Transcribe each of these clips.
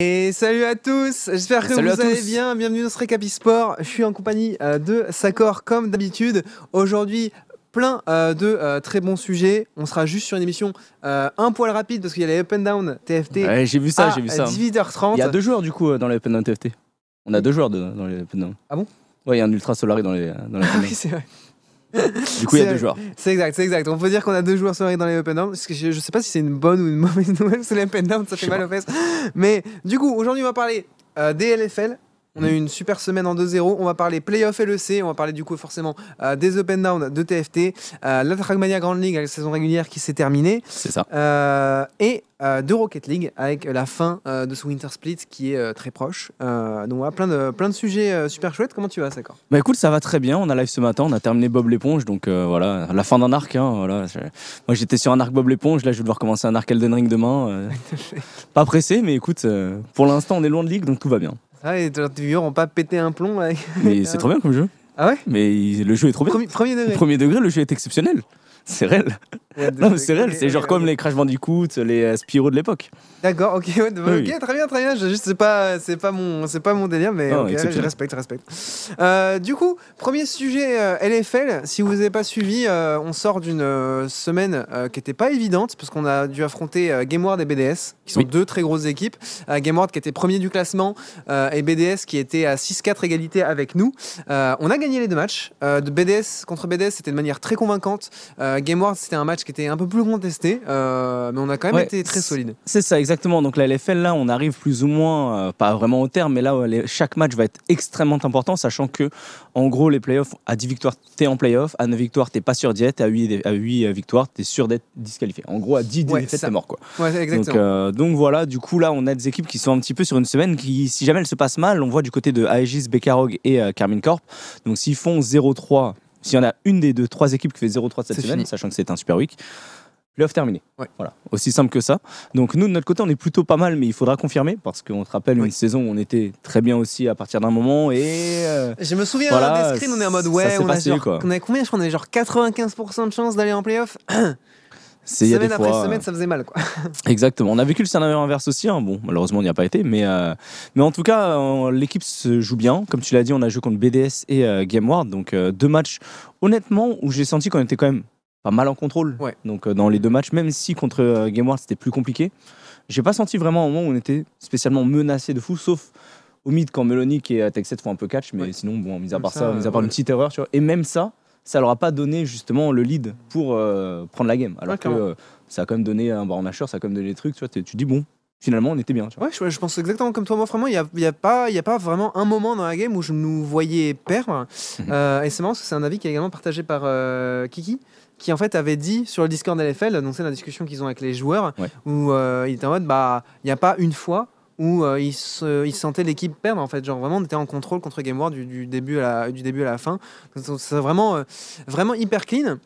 Et salut à tous, j'espère que Salut vous allez tous. bien. Bienvenue dans ce récap e-sport. Je suis en compagnie euh, de Sakor comme d'habitude. Aujourd'hui, plein euh, de euh, très bons sujets. On sera juste sur une émission euh, un poil rapide parce qu'il y a les Up and Down TFT Ouais, j'ai vu ça, à j'ai vu ça. 18h30. Il y a deux joueurs du coup dans les Open Down TFT. On a deux joueurs de- dans les Open Down. Ah bon? Ouais, il y a un Ultra Solari dans les, dans les Open Oui, Down. c'est vrai. Du coup, il y a deux joueurs. C'est exact, c'est exact. On peut dire qu'on a deux joueurs soirée dans les Open. Parce que je, sais pas si c'est une bonne ou une mauvaise nouvelle, parce que les Open Down, ça fait mal aux fesses. Mais du coup, aujourd'hui, on va parler euh, des LFL. On a eu une super semaine en 2-0. On va parler playoff LEC. On va parler du coup forcément euh, des Open Down de TFT. Euh, la Trackmania Grand League avec la saison régulière qui s'est terminée. C'est ça. Euh, et euh, de Rocket League avec la fin de ce Winter Split qui est très proche. Donc voilà, plein de, plein de sujets super chouettes. Comment tu vas, Sakor? Bah écoute, ça va très bien. On a live ce matin, on a terminé Bob l'éponge, donc voilà, la fin d'un arc. hein, voilà. Moi j'étais sur un arc Bob l'éponge, là je vais devoir commencer un arc Elden Ring demain. Pas pressé, mais écoute, pour l'instant on est loin de ligue, donc tout va bien. Ah, et tes viewers ont pas pété un plomb avec... Mais c'est trop bien comme jeu. Ah ouais? Mais il- le jeu est trop bien. Premier, premier degré. Premier degré, le jeu est exceptionnel. C'est réel. Non, c'est réel. C'est genre comme les Crash Bandicoot, les euh, Spyro de l'époque. D'accord, ok, ouais, Oui. ok, très bien, très bien. Je, juste, c'est pas, c'est pas mon, c'est pas mon délire, mais Non, ok, je respecte, je respecte. Euh, du coup, premier sujet euh, LFL. Si vous n'avez pas suivi, euh, on sort d'une euh, semaine euh, qui était pas évidente parce qu'on a dû affronter euh, GameWard et BDS, qui sont Oui. deux très grosses équipes. Euh, GameWard qui était premier du classement euh, et BDS qui était à 6-4 égalité avec nous. Euh, on a gagné les deux matchs. Euh, de BDS contre BDS, c'était de manière très convaincante. Euh, GameWard, c'était un match qui était un peu plus contesté, euh, mais on a quand même Ouais, été très solide. C'est ça, exactement. Donc la LFL, là, on arrive plus ou moins, euh, pas vraiment au terme, mais là, euh, les- chaque match va être extrêmement important, sachant que, en gros, les playoffs, à 10 victoires, t'es en playoff, à 9 victoires, t'es pas sûr d'y être, à 8, à 8 victoires, t'es sûr d'être disqualifié. En gros, à 10 Ouais, défaites, t'es mort, quoi. Ouais, Donc, exactement. euh, donc voilà, du coup, là, on a des équipes qui sont un petit peu sur une semaine qui, si jamais elles se passent mal, on voit du côté de Aegis, Bekarog et euh, Carmine Corp. Donc s'ils font 0-3, s'il y en a une des deux, trois équipes qui fait 0-3 cette semaine, fini. sachant que c'est un super week, playoff terminé. Ouais. Voilà, aussi simple que ça. Donc nous, de notre côté, on est plutôt pas mal, mais il faudra confirmer parce qu'on te rappelle Oui. une saison où on était très bien aussi à partir d'un moment et euh, Je me souviens Voilà, des screens, on est en mode ouais, on, a genre, quoi. on avait combien? Je crois qu'on avait genre 95% de chance d'aller en playoff. c'est il y a des Semaine après fois. euh, semaine, ça faisait mal quoi. Exactement. On a vécu le scénario inverse aussi. hein. Bon, malheureusement, on n'y a pas été. Mais, euh, mais en tout cas, euh, l'équipe se joue bien. Comme tu l'as dit, on a joué contre BDS et euh, GameWard. Donc, deux matchs, honnêtement, où j'ai senti qu'on était quand même pas mal en contrôle. Ouais. Donc, dans les deux matchs, même si contre GameWard, c'était plus compliqué, j'ai pas senti vraiment un moment où on était spécialement menacé de fou, sauf au mid quand Melonic et euh, Tech7 font un peu catch. Mais Ouais. sinon, bon, mis à part ça, ça, mis à part ouais. une petite erreur, tu vois. Et même ça, ça leur a pas donné justement le lead pour euh, prendre la game. Alors Ouais, que euh, ça a quand même donné un Asher, ça a quand même donné des trucs, tu vois. Tu dis, bon, finalement, on était bien. Tu vois. Ouais, je, pense exactement comme toi. Moi, vraiment, il n'y a, y a, pas- y a pas vraiment un moment dans la game où je nous voyais perdre. Mhm. Euh, et c'est marrant parce que c'est un avis qui est également partagé par Kiki, qui en fait avait dit sur le Discord LFL, donc c'est la discussion qu'ils ont avec les joueurs, Ouais. où euh, il était en mode bah, il n'y a pas une fois où euh, il, se, il sentait l'équipe perdre en fait. Genre vraiment on était en contrôle contre Game War du, du début à la, du début à la fin. C'est vraiment euh, vraiment hyper clean.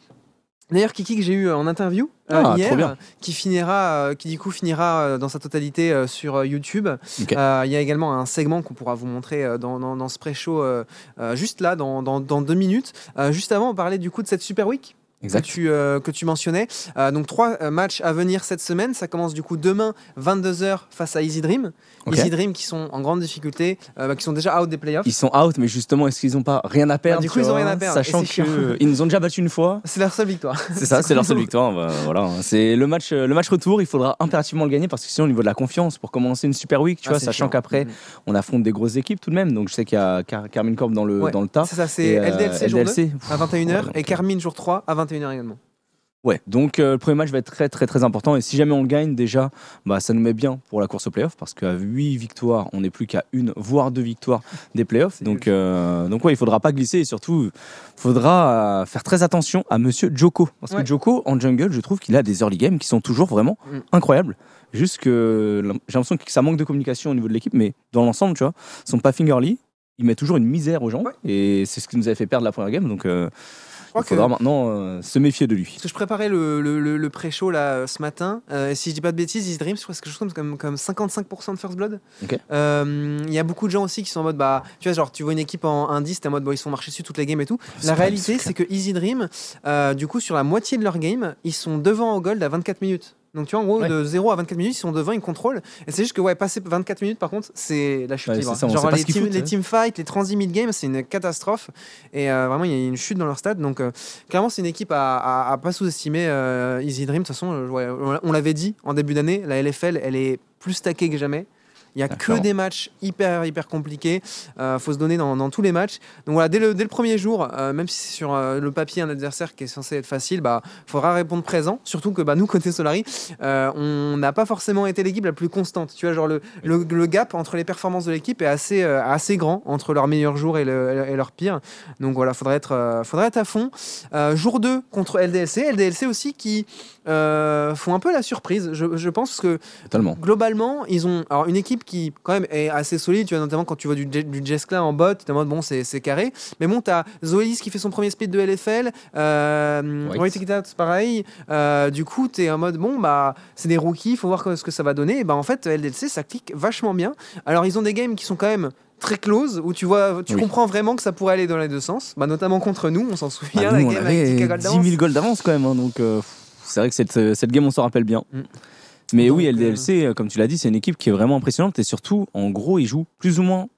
D'ailleurs, Kiki que j'ai eu en interview euh, Ah, hier, qui finira, euh, qui du coup finira euh, dans sa totalité euh, sur euh, YouTube. Euh, Il y a également un segment qu'on pourra vous montrer euh, dans, dans, dans ce pré-show euh, euh, juste là, dans, deux minutes. Euh, juste avant, on parlait du coup de cette Super Week que Exact. tu, euh, que tu mentionnais. Euh, donc trois euh, matchs à venir cette semaine. Ça commence du coup demain 22h face à Easy Dream. Easy Dream qui sont en grande difficulté, bah, qui sont déjà out des playoffs. Ils sont out, mais justement, est-ce qu'ils n'ont pas rien à perdre Ah, du coup, ils ont vois, rien à perdre, Sachant qu'ils nous ont déjà battu une fois. C'est leur seule victoire. C'est ça, c'est leur seule victoire. bah, voilà, hein. c'est le match, le match retour. Il faudra impérativement le gagner parce que sinon, au niveau de la confiance, pour commencer une super week, tu Ah, vois, sachant qu'après, Mhm. on affronte des grosses équipes tout de même. Donc, je sais qu'il y a Car- Carmine Corp dans le Ouais. dans le tas. C'est ça, c'est euh, LDLC, jour 2 LDLC, à 21h Ouais, donc, et Carmine jour 3 à 21h également. Ouais, donc euh, le premier match va être très très très important et si jamais on le gagne déjà, bah, ça nous met bien pour la course au playoff parce qu'à 8 victoires, on n'est plus qu'à une voire deux victoires des playoffs. Donc, euh, donc ouais, il faudra pas glisser et surtout, il faudra euh, faire très attention à monsieur Joko. Parce Ouais. que Joko, en jungle, je trouve qu'il a des early games qui sont toujours vraiment Mm. incroyables. Juste que j'ai l'impression que ça manque de communication au niveau de l'équipe, mais dans l'ensemble, tu vois, son pathing early, il met toujours une misère aux gens Ouais. et c'est ce qui nous avait fait perdre la première game. Donc euh, il faudra que- maintenant euh, se méfier de lui. Parce que je préparais le, le, le- le pré-show là ce matin. Euh, si je dis pas de bêtises, Easy Dream, je crois que c'est quelque chose comme, comme 55% de First Blood. Euh, Il y a beaucoup de gens aussi qui sont en mode bah tu vois genre tu vois une équipe en 1-10 t'es en mode ils sont marchés dessus toutes les games et tout. La réalité c'est c'est que Easy Dream euh, du coup sur la moitié de leur game ils sont devant au gold à 24 minutes. Donc tu vois, en gros, Ouais. de 0 à 24 minutes, ils sont devant, ils contrôlent. Et c'est juste que, ouais, passer 24 minutes, par contre, c'est la chute Ouais, libre. c'est ça, on Genre, les, team, foutent, les hein. teamfights, les transi mid-game, c'est une catastrophe. Et euh, vraiment, il y a une chute dans leur stade. Donc, euh, clairement, c'est une équipe à, à- à pas sous-estimer. euh, Easy Dream, de toute façon, ouais, on l'avait dit en début d'année, la LFL, elle est plus stackée que jamais. Il y a que des matchs hyper hyper compliqués. Euh, faut se donner dans, dans tous les matchs. Donc voilà, dès le, dès le premier jour, euh, même si c'est sur euh, le papier un adversaire qui est censé être facile, bah faudra répondre présent. Surtout que bah, nous côté Solari, on n'a pas forcément été l'équipe la plus constante. Tu vois, genre le, le, le gap entre les performances de l'équipe est assez assez grand entre leurs meilleurs jours et, le, et leurs pires. Donc voilà, faudrait être faudrait être à fond. Euh, jour 2 contre LDLC, LDLC aussi qui euh, font un peu la surprise. Je, je pense que Totalement. globalement, ils ont alors une équipe qui quand même est assez solide. Tu vois notamment quand tu vois du, du Jeskla en bot, tu es en mode bon c'est c'est carré. Mais bon, t'as Zoelis qui fait son premier split de LFL, euh, White. White pareil. Euh, du coup, tu es en mode bon bah c'est des rookies, faut voir ce que ça va donner. Et bah en fait LDLC ça clique vachement bien. Alors ils ont des games qui sont quand même très close où tu vois tu Oui. comprends vraiment que ça pourrait aller dans les deux sens bah, notamment contre nous on s'en souvient Ah, la nous, on game avec avait 10 10 gold 000 gold d'avance quand même, hein, donc euh, c'est vrai que cette, cette game on s'en rappelle bien. Mm. Mais Donc, oui, euh, LDLC, euh, comme tu l'as dit, c'est une équipe qui est vraiment impressionnante et surtout, en gros, ils jouent plus ou moins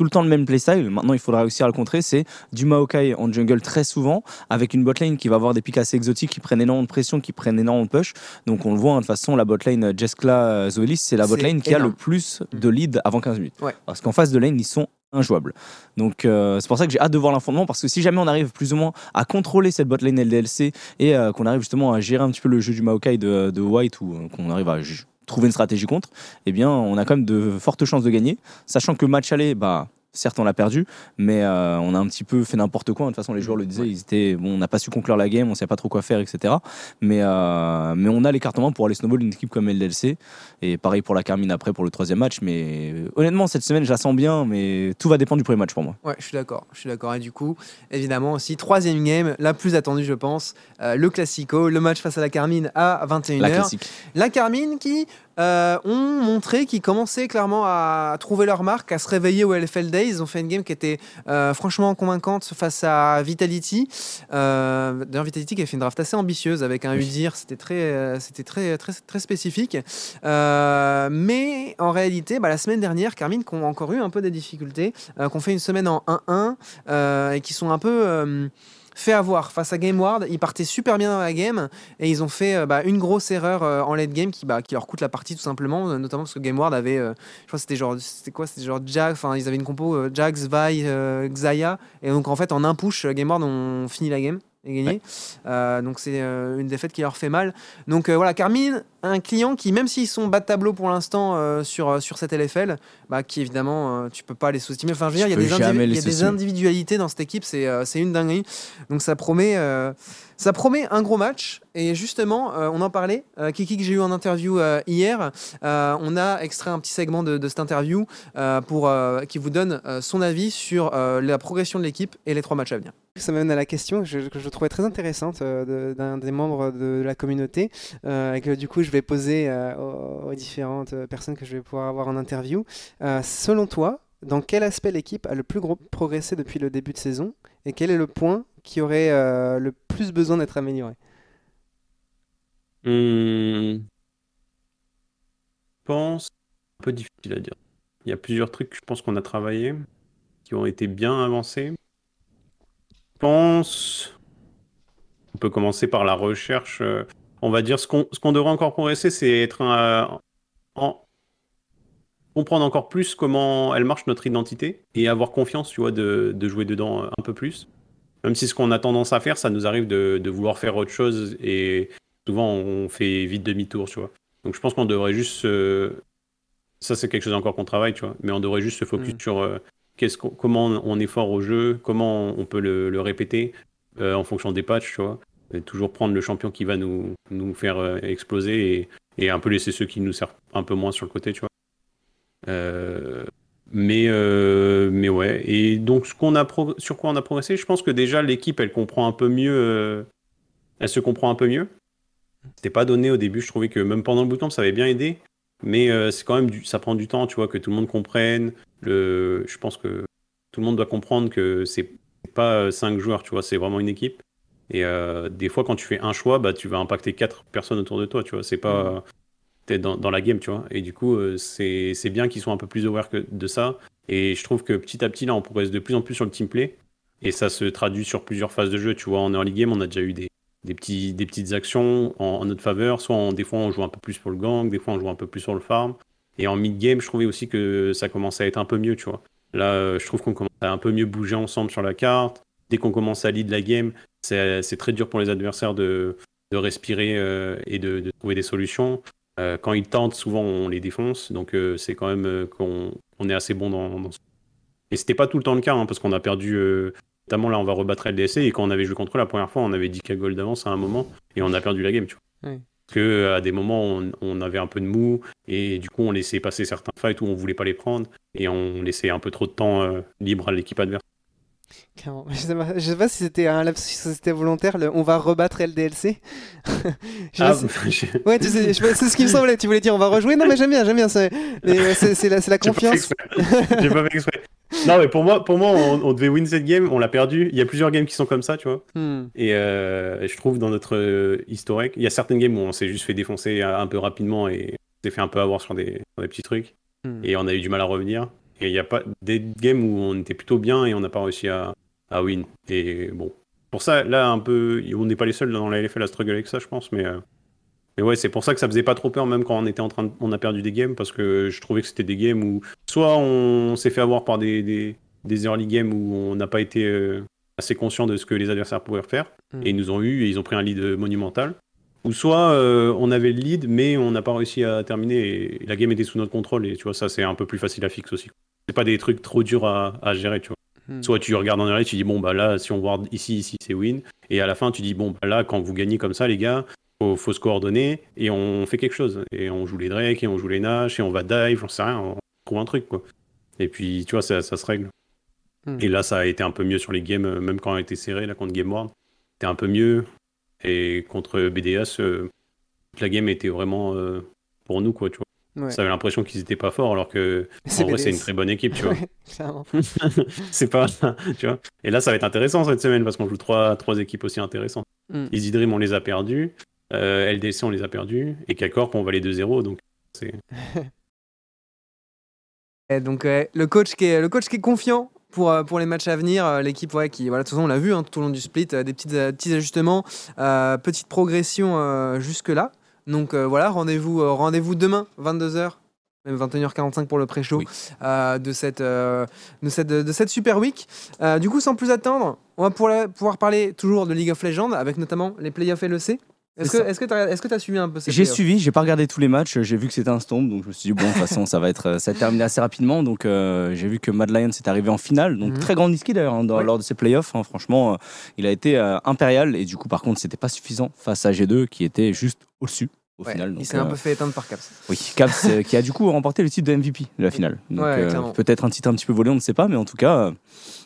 tout le temps le même playstyle. Maintenant, il faudra réussir à le contrer. C'est du Maokai en jungle très souvent, avec une botlane qui va avoir des pics assez exotiques, qui prennent énormément de pression, qui prennent énormément de push. Donc on le voit, hein, de toute façon, la botlane euh, Jeskla euh, Zoelis, c'est la botlane qui a le plus de lead avant 15 minutes. Ouais. Parce qu'en face de lane, ils sont injouables. Donc euh, c'est pour ça que j'ai hâte de voir l'infondement, parce que si jamais on arrive plus ou moins à contrôler cette botlane LDLC et euh, qu'on arrive justement à gérer un petit peu le jeu du Maokai de, White, ou euh, qu'on arrive à trouver une stratégie contre, eh bien on a quand même de fortes chances de gagner, sachant que match aller, bah certes on l'a perdu, mais euh, on a un petit peu fait n'importe quoi. De toute façon, les joueurs le disaient, ils étaient, bon, on n'a pas su conclure la game, on savait pas trop quoi faire, etc. Mais, euh, mais on a les cartes en main pour aller snowball une équipe comme LDLC. Et pareil pour la Carmine après pour le troisième match. Mais honnêtement, cette semaine, je la sens bien, mais tout va dépendre du premier match pour moi. Ouais, je suis d'accord. Je suis d'accord. Et du coup, évidemment aussi, troisième game, la plus attendue, je pense, euh, le Classico, le match face à la Carmine à 21h. La classique. La Carmine qui euh, ont montré qu'ils commençaient clairement à trouver leur marque, à se réveiller au LFL Days. Ils ont fait une game qui était euh, franchement convaincante face à Vitality. Euh, D'ailleurs, Vitality qui a fait une draft assez ambitieuse avec un. Udir. C'était très, c'était très, très, très spécifique. Mais en réalité, bah, la semaine dernière, Carmine qui ont encore eu un peu des difficultés, qui ont fait une semaine en 1-1 euh, et qui sont un peu fait avoir face à GameWard. Ils partaient super bien dans la game et ils ont fait euh, bah, une grosse erreur euh, en late game qui, bah, qui leur coûte la partie tout simplement, euh, notamment parce que GameWard avait, je crois c'était genre, c'était quoi C'était genre enfin ils avaient une compo Jax, Vi, Xayah et donc en fait en un push, GameWard ont fini la game et gagné. Euh, donc c'est euh, une défaite qui leur fait mal. Donc euh, voilà, Carmine, un client qui, même s'ils sont bas de tableau pour l'instant sur, sur cette LFL, bah, qui évidemment, tu peux pas les sous-estimer. Enfin, je veux dire, il y a des, indivi- y a des individualités dans cette équipe, c'est une dinguerie. Donc ça promet, ça promet un gros match. Et justement, euh, on en parlait, euh, Kiki que j'ai eu en interview euh, hier, on a extrait un petit segment de, cette interview pour, qui vous donne son avis sur la progression de l'équipe et les trois matchs à venir. Ça m'amène à la question que je, trouvais très intéressante d'un des membres de la communauté et que du coup je vais poser aux, différentes personnes que je vais pouvoir avoir en interview. Selon toi, dans quel aspect l'équipe a le plus progressé depuis le début de saison? Et quel est le point qui aurait le plus besoin d'être amélioré Hum, Je pense, un peu difficile à dire. Il y a plusieurs trucs que je pense qu'on a travaillé, qui ont été bien avancés. Je pense, on peut commencer par la recherche. euh, On va dire ce qu'on qu'on devrait encore progresser, c'est être un- en comprendre encore plus comment elle marche notre identité et avoir confiance, tu vois, de, de jouer dedans un peu plus. Même si ce qu'on a tendance à faire, ça nous arrive de, de vouloir faire autre chose et souvent on fait vite demi-tour, tu vois. Donc je pense qu'on devrait juste se- ça c'est quelque chose encore qu'on travaille, tu vois, mais on devrait juste se focus Mm. sur euh, qu'est-ce comment on est fort au jeu, comment on peut le, le répéter euh, en fonction des patchs, tu vois. Et toujours prendre le champion qui va nous, nous faire euh, exploser et, et un peu laisser ceux qui nous servent un peu moins sur le côté, tu vois. Mais, euh, mais ouais. Et donc, ce qu'on a sur quoi on a progressé, je pense que déjà l'équipe, elle comprend un peu mieux. euh, elle se comprend un peu mieux. C'était pas donné au début. Je trouvais que même pendant le bootcamp, ça avait bien aidé. Mais euh, c'est quand même ça prend du temps, tu vois, que tout le monde comprenne. Le, je pense que tout le monde doit comprendre que c'est pas cinq joueurs, tu vois, c'est vraiment une équipe. Et des fois, quand tu fais un choix, bah, tu vas impacter quatre personnes autour de toi, tu vois. C'est pas. Dans, la game, tu vois. Et du coup, euh, c'est bien qu'ils soient un peu plus aware que de ça. Et je trouve que petit à petit, là, on progresse de plus en plus sur le team play. Et ça se traduit sur plusieurs phases de jeu. Tu vois, en early game, on a déjà eu des, des, petits, des petites actions en, notre faveur. Soit des fois, on joue un peu plus pour le gang, des fois, on joue un peu plus sur le farm. Et en mid-game, je trouvais aussi que ça commençait à être un peu mieux, tu vois. Là, euh, je trouve qu'on commence à un peu mieux bouger ensemble sur la carte. Dès qu'on commence à lead la game, c'est très dur pour les adversaires de, de respirer euh, et de trouver des solutions. Euh, quand ils tentent, souvent on les défonce. Donc euh, c'est quand même euh, qu'on on est assez bon dans, dans ce- Et c'était pas tout le temps le cas, hein, parce qu'on a perdu. notamment là, on va rebattre LDSC. Et quand on avait joué contre eux la première fois, on avait 10 k gold d'avance à un moment. Et on a perdu la game, tu vois. Oui. Parce que à des moments, on, on avait un peu de mou. Et du coup, on laissait passer certains fights où on voulait pas les prendre. Et on laissait un peu trop de temps libre à l'équipe adverse. Je sais pas, je sais pas si c'était un lapsus, si c'était volontaire. le on va rebattre LDLC. Je Ah, Ouais, tu sais, je- c'est ce qui me semblait. Tu voulais dire on va rejouer Non, mais j'aime bien, j'aime bien. C'est euh, la, confiance. J'ai pas fait exprès. Non, mais pour moi, pour moi on, on devait win cette game, on l'a perdu. Il y a plusieurs games qui sont comme ça, tu vois. Hmm. Et euh, je trouve dans notre euh, historique, il y a certaines games où on s'est juste fait défoncer un peu rapidement et on s'est fait un peu avoir sur des, sur des petits trucs. Hmm. Et on a eu du mal à revenir. Et il y a pas des games où on était plutôt bien et on n'a pas réussi à, à win. Et bon, pour ça, là, un peu, on n'est pas les seuls dans la LFL à struggle avec ça, je pense. Mais, euh, mais ouais, c'est pour ça que ça faisait pas trop peur, même quand on était en train de- on a perdu des games, parce que je trouvais que c'était des games où soit on s'est fait avoir par des, des, des early games où on n'a pas été euh, assez conscient de ce que les adversaires pouvaient faire, Mm. et ils nous ont eu et ils ont pris un lead monumental. Ou soit euh, on avait le lead, mais on n'a pas réussi à terminer et la game était sous notre contrôle, et tu vois, ça c'est un peu plus facile à fixer aussi. C'est pas des trucs trop durs à, à gérer, tu vois. Hmm. Soit tu regardes en arrière, tu dis bon bah là si on voit ici ici c'est win et à la fin tu dis bon bah là quand vous gagnez comme ça les gars faut, faut se coordonner et on fait quelque chose et on joue les Drake et on joue les Nash et on va dive j'en sais rien on trouve un truc quoi et puis tu vois ça, ça se règle Hmm. et là ça a été un peu mieux sur les games euh, même quand on a été serré là contre Game World c'était un peu mieux et contre BDS euh, toute la game était vraiment euh, pour nous quoi tu vois. Ouais. ça avait l'impression qu'ils étaient pas forts alors que en vrai c'est une très bonne équipe tu vois. C'est pas tu vois. Et là ça va être intéressant cette semaine parce qu'on joue trois trois équipes aussi intéressantes. Mm. Easy Dream on les a perdus euh, LDC on les a perdus et K-Corp on va les 2-0 donc c'est donc le coach qui est le coach qui est confiant pour, euh, pour les matchs à venir, euh, l'équipe ouais, qui voilà de toute façon on l'a vu hein, tout au long du split, euh, des petites, petits ajustements, euh, petite progression euh, jusque là. Donc euh, voilà rendez-vous rendez-vous demain 22h même 21h45 pour le pré-show Oui. de cette de cette de cette super week. Du coup sans plus attendre, on va la- pouvoir parler toujours de League of Legends avec notamment les playoffs LEC. Est-ce que que t'as suivi un peu J'ai playoffs suivi, j'ai pas regardé tous les matchs, j'ai vu que c'était un stomp, donc je me suis dit bon de toute façon ça va être euh, ça va terminer assez rapidement, donc euh, j'ai vu que Mad Lions est arrivé en finale, donc Mhm. très grand ski d'ailleurs hein, Ouais. lors de ses playoffs, hein, franchement euh, il a été euh, impérial et du coup par contre c'était pas suffisant face à G2 qui était juste au-dessus au Ouais, final. il donc, s'est un euh, peu fait éteindre par Caps. Oui, Caps euh, qui a du coup remporté le titre de MVP de la finale. Donc Ouais, euh, peut-être un titre un petit peu volé, on ne sait pas, mais en tout cas, euh,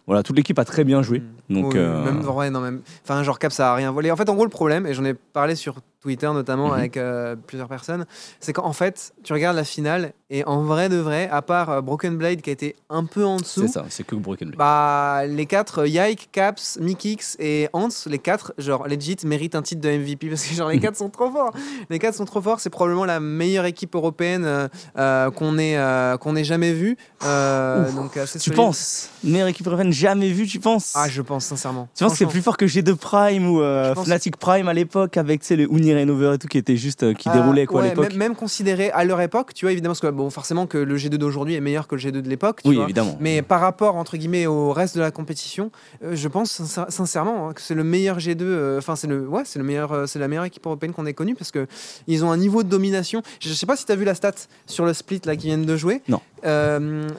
voilà, toute l'équipe a très bien joué. Mm. Donc Oui, euh, même, ouais, non, même. Enfin, genre Cap, ça a rien volé. En fait, en gros, le problème, et j'en ai parlé sur Twitter notamment Mhm. avec euh, plusieurs personnes, c'est qu'en fait, tu regardes la finale et en vrai de vrai, à part euh, Broken Blade qui a été un peu en dessous, c'est ça, c'est que Broken Blade. bah les quatre, euh, Yike, Caps, Mikix et Hans, les quatre, genre legit méritent un titre de MVP parce que genre les quatre sont trop forts. Les quatre sont trop forts. C'est probablement la meilleure équipe européenne euh, qu'on ait qu'on ait jamais vue. Donc tu solide. penses Meilleure équipe européenne jamais vue, tu penses Ah, je pense sincèrement. Tu penses que c'est plus fort que G2 Prime ou euh, Fnatic Prime à l'époque avec les Uni Rainover et tout qui était juste euh, qui Ah, déroulait quoi ouais, à l'époque Même, considéré à leur époque, tu vois, évidemment, parce que bon, forcément que le G2 d'aujourd'hui est meilleur que le G2 de l'époque, Oui, vois. évidemment. Mais par rapport, entre guillemets, au reste de la compétition, euh, je pense sincère- sincèrement hein, que c'est le meilleur G2. euh, Enfin, c'est le, ouais, c'est le meilleur, c'est la meilleure équipe européenne qu'on ait connue parce que ils ont un niveau de domination. Je sais pas si tu as vu la stat sur le split là qui viennent de jouer. Non.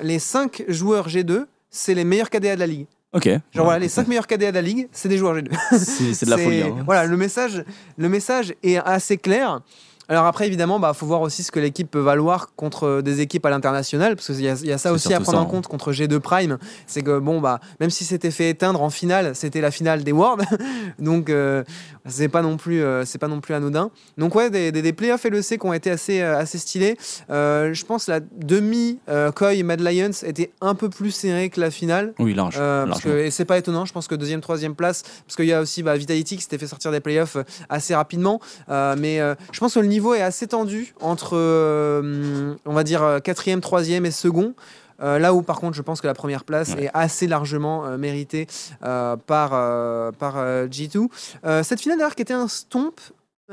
Les 5 joueurs G2, c'est les meilleurs KDA de la ligue. Ok. Genre voilà, les 5 meilleurs KDA de la ligue, c'est des joueurs G2. C'est c'est de la folie. hein. Voilà, le message, le message est assez clair. Alors après, évidemment, bah, faut voir aussi ce que l'équipe peut valoir contre des équipes à l'international, parce qu'il y, a- il y a ça aussi à prendre ça, en hein. compte contre G2 Prime. C'est que bon, bah, même si c'était fait éteindre en finale, c'était la finale des Worlds, donc euh, c'est pas non plus, euh, pas non plus anodin. Donc ouais, des, des, des playoffs LEC qui ont été assez, euh, assez stylés. Euh, je pense la demi euh, Koi Mad Lions était un peu plus serrée que la finale. Oui, large. Euh, parce que, et c'est pas étonnant, je pense que deuxième, troisième place, parce qu'il y a aussi bah, Vitality qui s'était fait sortir des playoffs euh, assez rapidement. Euh, mais euh, je pense que le niveau est assez tendu entre, euh, on va dire, euh, quatrième, troisième et second. Euh, là où par contre je pense que la première place Ouais. est assez largement euh, méritée euh, par, par euh, G2. Euh, cette finale d'ailleurs qui était un stomp,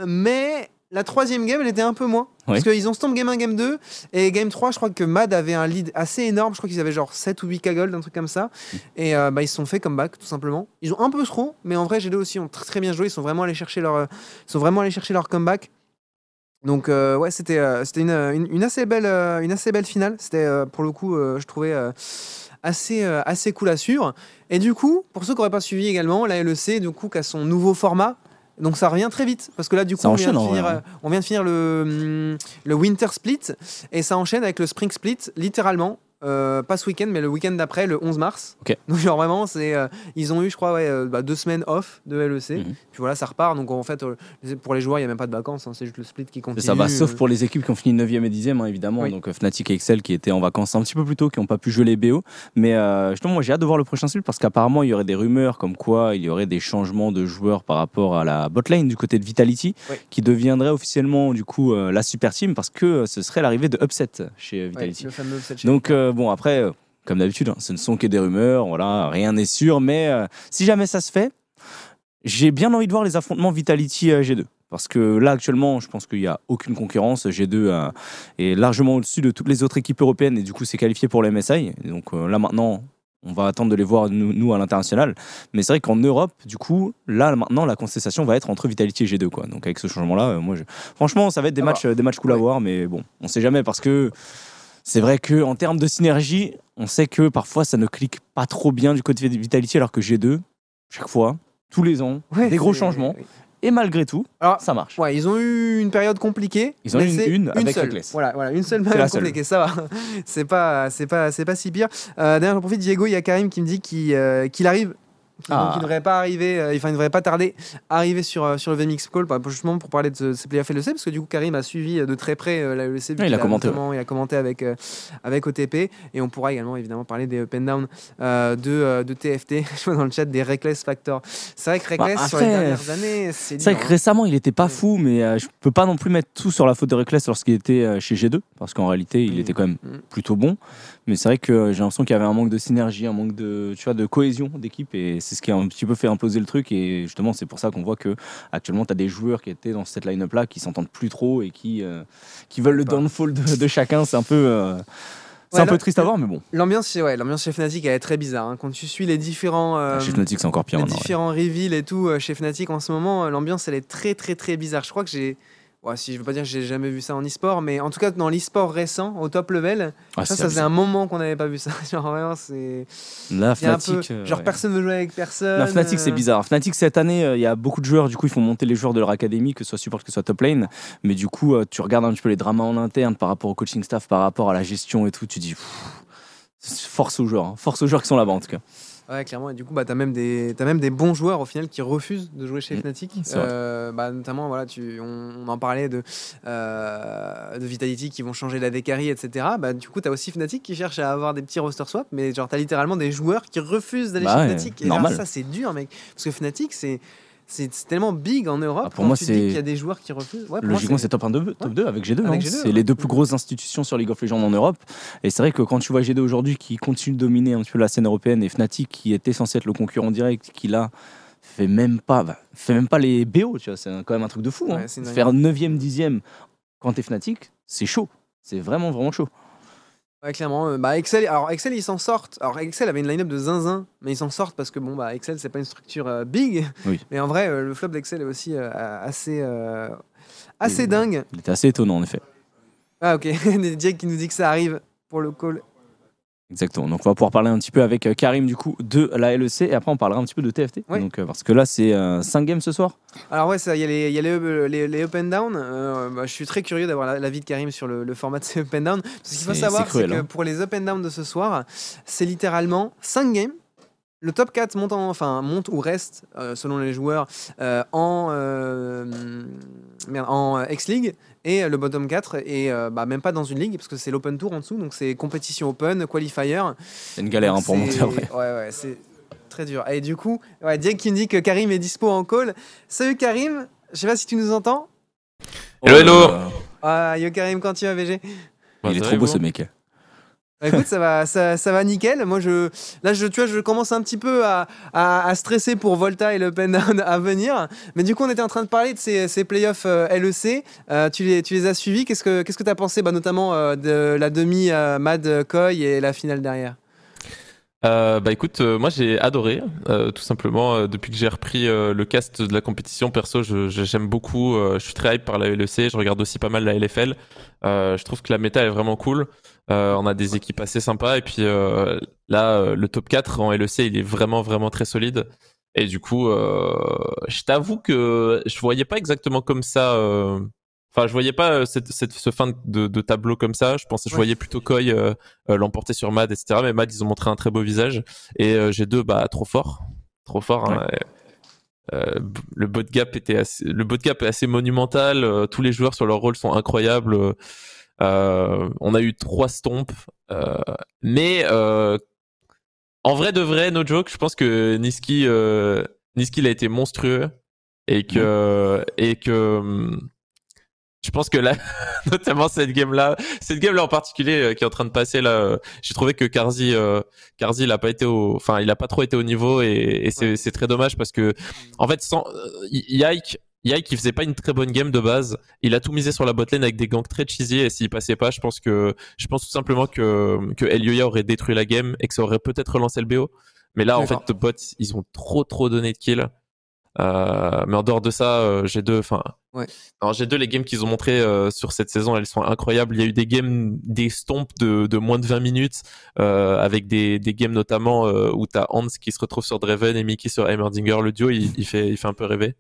mais la troisième game elle était un peu moins. Parce Oui. qu'ils ont stomp game 1, game 2 et game 3 je crois que Mad avait un lead assez énorme, je crois qu'ils avaient genre 7 ou 8 cagold, un truc comme ça. Et euh, bah, ils se sont fait comeback tout simplement. Ils ont un peu trop, mais en vrai G2 aussi ont très très bien joué, ils sont vraiment allés chercher leur, ils sont vraiment allés chercher leur comeback. Donc euh, ouais, c'était euh, c'était une, une, une assez belle euh, une assez belle finale. C'était euh, pour le coup, euh, je trouvais euh, assez euh, assez cool à suivre. Et du coup, pour ceux qui n'auraient pas suivi également, la LEC du coup qui a son nouveau format. Donc ça revient très vite parce que là du coup on vient, finir, euh, on vient de finir le, hum, le Winter Split et ça enchaîne avec le Spring Split littéralement. Euh, pas ce week-end, mais le week-end d'après, le 11 mars. Donc, genre vraiment, c'est, euh, ils ont eu, je crois, ouais, euh, bah, deux semaines off de LEC. Mhm. Puis voilà, ça repart. Donc en fait, pour les joueurs, il n'y a même pas de vacances. hein, c'est juste le split qui continue. ça, bah, sauf pour les équipes qui ont fini 9e et 10e, hein, évidemment. Oui. Donc Fnatic et Excel qui étaient en vacances un petit peu plus tôt, qui n'ont pas pu jouer les BO. Mais justement, moi j'ai hâte de voir le prochain split parce qu'apparemment il y aurait des rumeurs comme quoi il y aurait des changements de joueurs par rapport à la botlane du côté de Vitality, Oui. qui deviendrait officiellement du coup la super team parce que ce serait l'arrivée de Upset chez Vitality. le fameux upset Donc euh, bon après, euh, comme d'habitude, hein, ce ne sont que des rumeurs, voilà, rien n'est sûr, mais euh, si jamais ça se fait, j'ai bien envie de voir les affrontements Vitality euh, G2. Parce que là, actuellement, je pense qu'il n'y a aucune concurrence. G2 euh, est largement au-dessus de toutes les autres équipes européennes et du coup, c'est qualifié pour le MSI. Et donc euh, là, maintenant, on va attendre de les voir, nous, nous, à l'international. Mais c'est vrai qu'en Europe, du coup, là, maintenant, la contestation va être entre Vitality et G2. Quoi. Donc avec ce changement-là, euh, moi, je... franchement, ça va être des Ah matchs, euh, des matchs cool à voir. Mais bon, on sait jamais parce que c'est vrai que en termes de synergie, on sait que parfois ça ne clique pas trop bien du côté de Vitality, alors que G2, chaque fois, tous les ans, Ouais, des gros changements. Et malgré tout, Alors, ça marche. Ouais, ils ont eu une période compliquée. Ils ont eu une- avec seule. Voilà, voilà, une seule période seule. compliquée, ça va. c'est pas, c'est pas, c'est pas si pire. Euh, D'ailleurs, j'en profite, Diego, il y a Karim qui me dit qu'il euh, qu'il arrive. Ah. qu'il ne devrait pas arriver, euh, enfin il ne devrait pas tarder à arriver sur, euh, sur le VMix Call bah, justement pour parler de ce- ces playoffs LEC parce que du coup Karim a suivi euh, de très près la LEC vu Ouais, il a commenté, il a commenté avec, avec OTP et on pourra également évidemment parler des up and down de, de TFT je vois dans le chat des Reckless Factor c'est vrai que Reckless Bah, sur les après, dernières années c'est C'est vrai que hein. récemment, il était pas Ouais. fou, mais je peux pas non plus mettre tout sur la faute de Reckless lorsqu'il était chez G2, parce qu'en réalité, il Oui. était quand même Mm. plutôt bon. Mais c'est vrai que euh, j'ai l'impression qu'il y avait un manque de synergie, un manque de, tu vois, de cohésion d'équipe, et c'est ce qui a un petit peu fait imploser le truc. Et justement, c'est pour ça qu'on voit que actuellement, tu as des joueurs qui étaient dans cette line-up là qui s'entendent plus trop et qui, euh, qui veulent le downfall de, de chacun. C'est un peu, euh, c'est Ouais, un peu triste à voir, mais bon. L'ambiance, chez- ouais, l'ambiance chez Fnatic elle est très bizarre. hein. Quand tu suis les différents, euh, chez Fnatic, c'est encore pire. les maintenant, ouais. différents reveals et tout chez Fnatic en ce moment, l'ambiance elle est très très très bizarre. Je crois que j'ai, ouais, si je veux pas dire que j'ai jamais vu ça en e-sport, mais en tout cas dans l'e-sport récent, au top level, Ah, ça, ça faisait un moment qu'on n'avait pas vu ça. genre vraiment, c'est, Là, il y a un Fnatic. peu, euh, genre ouais. personne veut jouer avec personne. La Fnatic, c'est euh, bizarre. Fnatic, cette année, euh, il y a beaucoup de joueurs. Du coup, ils font monter les joueurs de leur académie, que ce soit support, que ce soit top lane. Mais du coup, euh, tu regardes un petit peu les dramas en interne par rapport au coaching staff, par rapport à la gestion et tout. Tu dis, pff, force aux joueurs. hein. Force aux joueurs qui sont là-bas, en tout cas. Ouais, clairement. Et du coup, bah, tu as, même des t'as même des bons joueurs au final qui refusent de jouer chez Mm, Fnatic. Euh, bah, notamment, voilà, tu, on, on en parlait de, euh, de Vitality qui vont changer la décarie, etc. Bah, du coup, tu as aussi Fnatic qui cherche à avoir des petits roster swaps, mais genre, tu as littéralement des joueurs qui refusent d'aller Bah chez ouais, Fnatic. Et normal. ça, c'est dur, mec. Parce que Fnatic, c'est. C'est tellement big en Europe. Ah, pour moi, c'est- qu'il y a des joueurs qui refusent. Ouais, Logiquement, c'est top 1, 2, top 2 avec G2. Avec hein. G2, c'est ouais. les deux plus grosses institutions sur League of Legends en Europe. Et c'est vrai que quand tu vois G2 aujourd'hui qui continue de dominer un petit peu la scène européenne et Fnatic qui était censé être le concurrent direct, qui là fait même pas, bah, fait même pas les BO, tu vois, c'est quand même un truc de fou. hein. Faire 9ème, 10ème quand t'es Fnatic, c'est chaud. C'est vraiment, vraiment chaud. Ouais, clairement. euh, bah, Excel, alors Excel, ils s'en sortent. Alors Excel avait une line-up de zinzin, mais ils s'en sortent parce que bon, bah, Excel, c'est pas une structure euh, big. Oui. Mais en vrai, euh, le flop d'Excel est aussi euh, assez, assez dingue. Il était assez étonnant en effet. Ah, ok. Jake qui nous dit que ça arrive pour le call. Exactement. Donc on va pouvoir parler un petit peu avec euh, Karim du coup de la LEC et après on parlera un petit peu de TFT. Ouais. Donc euh, parce que là c'est 5 games ce soir. Alors ouais, il y a les, il y a les, les, les up and down. Euh, bah, je suis très curieux d'avoir la- l'avis de Karim sur le, le format de ces up and down. Parce qu'il faut savoir, c'est que hein. pour les up and down de ce soir, c'est littéralement 5 games. Le top 4 monte, en- enfin, monte ou reste, euh, selon les joueurs, euh, en, euh, merde, en euh, X-League. Et euh, le bottom 4 est euh, bah, même pas dans une ligue, parce que c'est l'open tour en dessous. Donc c'est compétition open, qualifier. C'est une galère hein, pour monter après. Ouais, ouais, c'est très dur. Et du coup, ouais, Diego qui me dit que Karim est dispo en call. Salut Karim, je sais pas si tu nous entends. Hello, hello. Euh, Ah, yo Karim, quand tu vas VG il est trop beau ce mec. Bah, écoute, ça va, ça, va nickel. Moi, je, là, je, tu vois, je commence un petit peu à, stresser pour Volta et le Pen à venir. Mais du coup, on était en train de parler de ces, playoffs euh, LEC. Euh, tu, les, tu les as suivis? Qu'est-ce que qu'est-ce que tu as pensé, bah, notamment euh, de la demi Mad Koi et la finale derrière? Bah écoute, moi j'ai adoré, tout simplement depuis que j'ai repris le cast de la compétition. Perso, j'aime beaucoup. je suis très hype par la LEC. Je regarde aussi pas mal la LFL. Je trouve que la méta est vraiment cool. Euh, on a des équipes assez sympas et puis euh, là, euh, le top 4 en LEC, il est vraiment vraiment très solide. Et du coup, euh, je t'avoue que je voyais pas exactement comme ça. euh, Enfin, je voyais pas cette, cette- ce fin de, de tableau comme ça. Je pensais, je Ouais. voyais plutôt Koi l'emporter sur Mad, etc. Mais Mad, ils ont montré un très beau visage. Et euh, G2, bah, trop fort. Trop fort. hein. Euh, le bot gap était assez, le bot gap est assez monumental. Euh, tous les joueurs sur leur rôle sont incroyables. Euh, on a eu trois stomps. Euh, mais euh, en vrai de vrai, no joke, je pense que Niski, Niski, il a été monstrueux et que et que hum, je pense que là, notamment cette game là, cette game là en particulier euh, qui est en train de passer là, euh, j'ai trouvé que Karzi, euh, Karzi, il a pas été au, enfin, il a pas trop été au niveau et, et c'est très dommage parce que en fait, sans Yike, Yike, il faisait pas une très bonne game de base. Il a tout misé sur la botlane avec des ganks très cheesy et s'il passait pas, je pense que, je pense tout simplement que que Elioya aurait détruit la game et que ça aurait peut-être relancé le BO. Mais là, en fait, bots, ils ont trop trop donné de kills. Euh, mais en dehors de ça, euh, G2, enfin, Ouais. alors G2, les games qu'ils ont montré euh, sur cette saison, elles sont incroyables. Il y a eu des games, des stomps de, de moins de 20 minutes, euh, avec des, des games notamment euh, où t'as Hans qui se retrouve sur Draven et Mickey sur Heimerdinger. Le duo, il, il fait, il fait un peu rêver.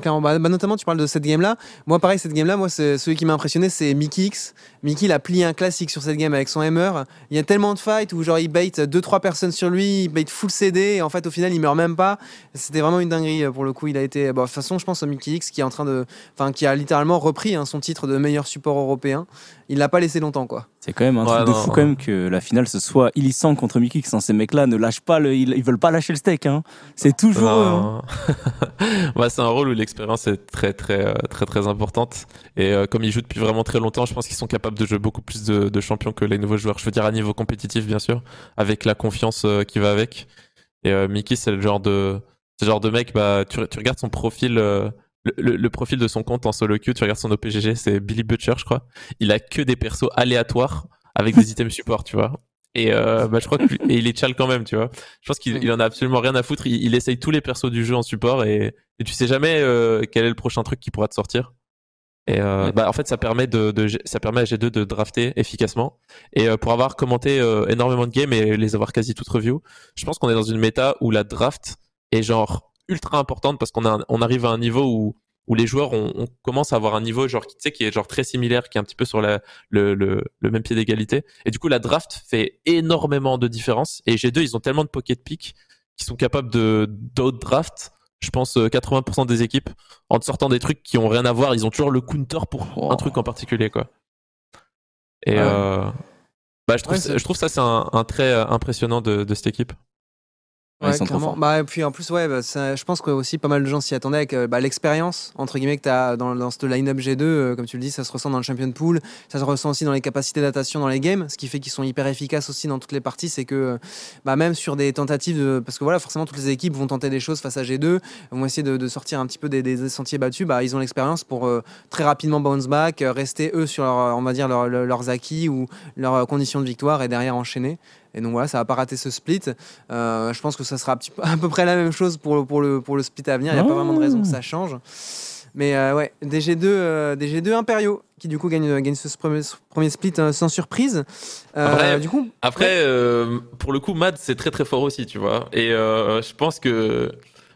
Bah, bah, notamment, tu parles de cette game-là. Moi, pareil, cette game-là, moi, celui qui m'a impressionné, c'est Mickey X. Mickey, il a plié un classique sur cette game avec son hammer. Il y a tellement de fights où, genre, il bait 2-3 personnes sur lui, il bait full CD, et en fait, au final, il meurt même pas. C'était vraiment une dinguerie euh, pour le coup. Il a été. Bon, de toute façon, je pense à Mickey X qui est en train de. Enfin, qui a littéralement repris hein, son titre de meilleur support européen. Il l'a pas laissé longtemps, quoi. C'est quand même un Ouais, truc de fou ouais. quand même que la finale ce soit Illisan contre Mickey. Hein. Ces mecs-là ne lâchent pas, le, ils, ils veulent pas lâcher le steak. Hein. C'est toujours eux. hein. Ouais, c'est un rôle où l'expérience est très très euh, très très importante et euh, comme ils jouent depuis vraiment très longtemps, je pense qu'ils sont capables de jouer beaucoup plus de, de champions que les nouveaux joueurs. Je veux dire à niveau compétitif bien sûr, avec la confiance euh, qui va avec. Et euh, Mickey, c'est le genre de c'est le genre de mec. Bah, tu, tu regardes son profil. Le, le- le profil de son compte en solo queue, tu regardes son OPGG, c'est Billy Butcher, je crois. Il a que des persos aléatoires avec des items support, tu vois. Et euh, bah, je crois que et il est chal quand même, tu vois. Je pense qu'il il en a absolument rien à foutre. Il, il essaye tous les persos du jeu en support et, et tu sais jamais euh, quel est le prochain truc qui pourra te sortir. Et euh, bah, en fait, ça permet de, de ça permet à G2 de drafter efficacement. Et euh, pour avoir commenté euh, énormément de games et les avoir quasi toutes review, je pense qu'on est dans une méta où la draft est genre ultra importante parce qu'on on arrive à un niveau où où les joueurs on, on commence à avoir un niveau genre qui tu sais qui est genre très similaire qui est un petit peu sur la le, le, le même pied d'égalité. Et du coup la draft fait énormément de différence. Et G2 ils ont tellement de pocket pick qui sont capables de d'autres drafts. Je pense euh, 80% des équipes en sortant des trucs qui ont rien à voir. Ils ont toujours le counter pour Oh. un truc en particulier quoi. Et Ouais. euh, bah je trouve Ouais, ça- c'est- je trouve ça c'est un, un trait euh, impressionnant de, de cette équipe Ouais. Bah, et puis en plus, ouais, bah, ça- je pense que aussi pas mal de gens s'y attendaient avec euh, bah, l'expérience, entre guillemets, que tu as dans, dans ce line-up G2. euh, comme tu le dis, ça se ressent dans le champion pool, ça se ressent aussi dans les capacités d'adaptation dans les games, ce qui fait qu'ils sont hyper efficaces aussi dans toutes les parties. C'est que euh, bah, même sur des tentatives, de, parce que voilà, forcément, toutes les équipes vont tenter des choses face à G2, vont essayer de, de sortir un petit peu des, des sentiers battus. Bah, ils ont l'expérience pour très rapidement bounce back, rester eux sur leur, on va dire, leur- leur- leurs acquis ou leurs conditions de victoire et derrière enchaîner. Et donc voilà, ça va pas rater ce split. Euh, je pense que ça sera à peu près la même chose pour le, pour le, pour le split à venir. Il n'y a pas vraiment de raison que ça change. Mais euh, ouais, des G2, euh, des G2 impériaux qui du coup gagnent, gagnent ce premier, ce premier split euh, sans surprise. Euh, Après- du coup, Après, euh, pour le coup, Mad, c'est très très fort aussi, tu vois. Et euh, je pense que.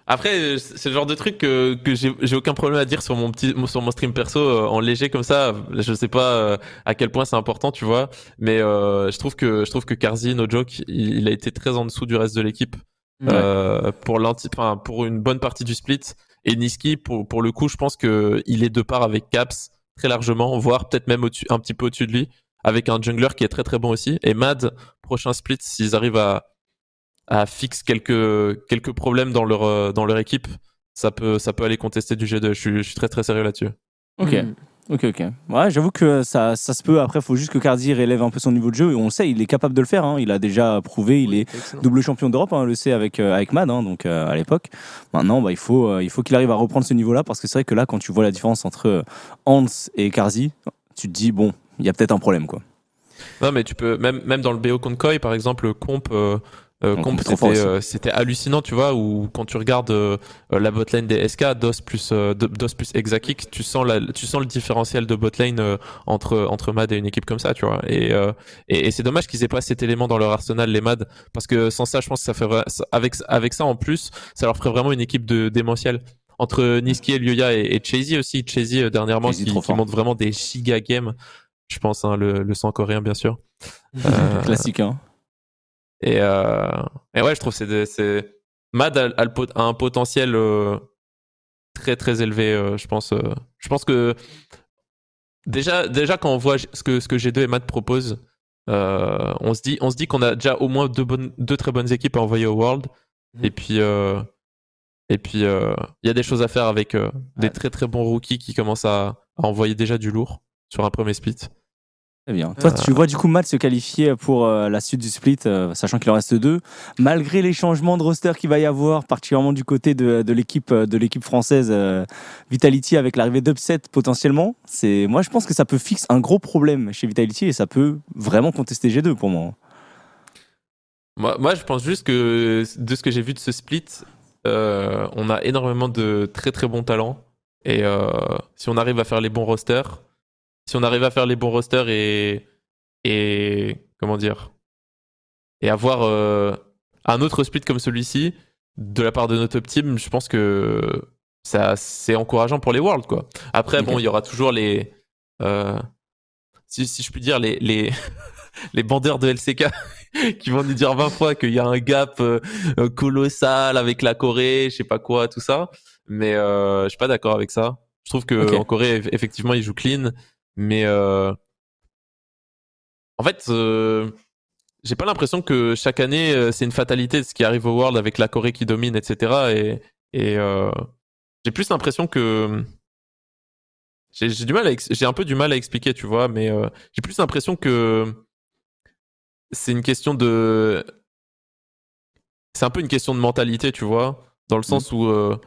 Après, c'est le genre de truc que, que j'ai aucun problème à dire sur mon petit sur mon stream perso euh, en léger comme ça. Je sais pas euh, à quel point c'est important, tu vois. Mais euh, je trouve que je trouve que Karzi, no joke, il, il a été très en dessous du reste de l'équipe Ouais. euh, pour l'anti, enfin, pour une bonne partie du split. Et Niski, pour pour le coup, je pense que il est de part avec Caps très largement, voire peut-être même au-dessus, un petit peu au-dessus de lui, avec un jungler qui est très très bon aussi. Et Mad, prochain split, s'ils arrivent à, à fixer quelques, quelques problèmes dans leur, euh, dans leur équipe, ça peut, ça peut aller contester du G2. Je suis, je suis très très sérieux là-dessus. Ok. Mm. Ok, ok. Ouais, j'avoue que ça, ça se peut. Après, il faut juste que Cardi relève un peu son niveau de jeu. Et on le sait, il est capable de le faire. hein. Il a déjà prouvé. Il Oui, est excellent. double champion d'Europe, hein, on le sait avec, euh, avec Mad, hein, donc euh, à l'époque. Maintenant, bah, il faut, euh, il faut qu'il arrive à reprendre ce niveau-là parce que c'est vrai que là, quand tu vois la différence entre Hans et Karzi, tu te dis, bon, il y a peut-être un problème. quoi. Non, mais tu peux, même, même dans le BO contre Koi, par exemple, Comp, euh, euh, Comp, c'était, hallucinant, tu vois, où quand tu regardes euh, la botlane des SK, DOS plus, euh, DOS plus Exakik, tu sens la, tu sens le différentiel de botlane entre, entre Mad et une équipe comme ça, tu vois. Et, et, et c'est dommage qu'ils aient pas cet élément dans leur arsenal, les Mad, parce que sans ça, je pense que ça ferait, avec, avec ça en plus, ça leur ferait vraiment une équipe de démentiel. Entre Niski et Lyoya et, et Chazy aussi, Chazy euh, dernièrement, Chazy qui, qui montre vraiment des giga games. Je pense, hein, le, le sang coréen, bien sûr. Euh, Classique, hein. Et, euh, et ouais, je trouve que c'est Mad a, un potentiel euh, très très élevé. euh, je pense. euh, je pense que déjà déjà quand on voit ce que ce que G2 et Mad proposent, euh, on se dit on se dit qu'on a déjà au moins deux bonnes deux très bonnes équipes à envoyer au World. Mhm. Et puis euh, et puis euh, il y a des choses à faire avec euh, des très très bons rookies qui commencent à, à envoyer déjà du lourd sur un premier split. Très bien. Toi, tu vois du coup Matt se qualifier pour euh, la suite du split, euh, sachant qu'il en reste deux, malgré les changements de roster qu'il va y avoir, particulièrement du côté de, de l'équipe euh, de l'équipe française euh, Vitality avec l'arrivée d'Upset potentiellement. C'est moi, je pense que ça peut fixer un gros problème chez Vitality et ça peut vraiment contester G2 pour moi. Moi, moi, je pense juste que de ce que j'ai vu de ce split, euh, on a énormément de très très bons talents. Et euh, si on arrive à faire les bons rosters, si on arrive à faire les bons rosters et, et comment dire, et avoir euh, un autre split comme celui-ci de la part de notre top team, je pense que ça c'est encourageant pour les Worlds quoi. Après bon, il y aura toujours les euh, si, si je puis dire les les les bandeurs de LCK qui vont nous dire 20 fois qu'il y a un gap euh, colossal avec la Corée, je sais pas quoi, tout ça. Mais euh, je suis pas d'accord avec ça. Je trouve que en Corée, eff- effectivement, ils jouent clean, mais euh, en fait, euh, j'ai pas l'impression que chaque année euh, c'est une fatalité de ce qui arrive au World avec la Corée qui domine, etc. Et, et euh, j'ai plus l'impression que j'ai du mal j'ai un peu du mal à expliquer, tu vois, mais euh, j'ai plus l'impression que c'est une question de c'est un peu une question de mentalité, tu vois, dans le sens où euh,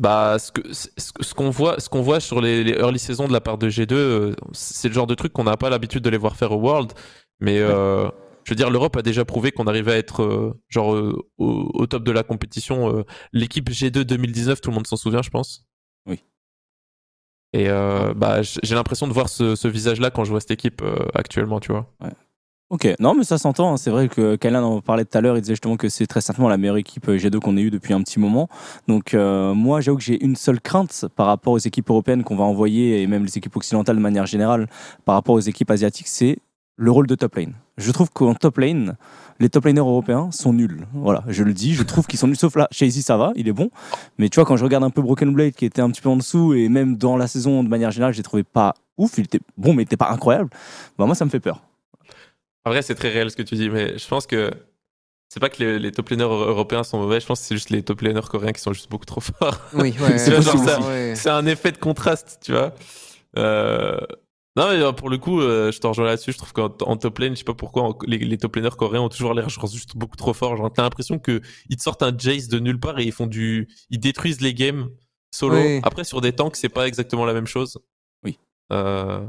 bah ce que ce, qu'on voit ce qu'on voit sur les, les early saisons de la part de G2, euh, c'est le genre de truc qu'on n'a pas l'habitude de les voir faire au World, mais euh, je veux dire l'Europe a déjà prouvé qu'on arrivait à être euh, genre euh, au, au top de la compétition. L'équipe G2 2019, tout le monde s'en souvient, je pense. Oui. Et bah j'ai l'impression de voir ce, ce visage-là quand je vois cette équipe actuellement, tu vois. Ok, non mais ça s'entend, hein. c'est vrai que Kylian en parlait tout à l'heure, il disait justement que c'est très certainement la meilleure équipe euh, G2 qu'on ait eue depuis un petit moment. Donc euh, moi j'avoue que j'ai une seule crainte par rapport aux équipes européennes qu'on va envoyer et même les équipes occidentales de manière générale par rapport aux équipes asiatiques, c'est le rôle de top lane. Je trouve qu'en top lane, les top laners européens sont nuls. Voilà, je le dis, je trouve qu'ils sont nuls. Sauf là, chez Easy ça va, il est bon. Mais tu vois, quand je regarde un peu Broken Blade qui était un petit peu en dessous et même dans la saison de manière générale, j'ai trouvé pas ouf, il était bon mais il était pas incroyable. Bah moi ça me fait peur. En vrai, c'est très réel ce que tu dis, mais je pense que c'est pas que les, les top laners euro- européens sont mauvais, je pense que c'est juste les top laners coréens qui sont juste beaucoup trop forts. Oui, ouais, C'est ouais, genre ça. ouais. c'est un effet de contraste, tu vois. Euh, Non, mais euh, pour le coup, euh, je te rejoins là-dessus. Je trouve qu'en en top lane, je sais pas pourquoi, en- les, les top laners coréens ont toujours l'air genre juste beaucoup trop forts. Genre, t'as l'impression que ils te sortent un Jace de nulle part et ils font du, ils détruisent les games solo. Oui. Après, sur des tanks, c'est pas exactement la même chose. Oui. Euh...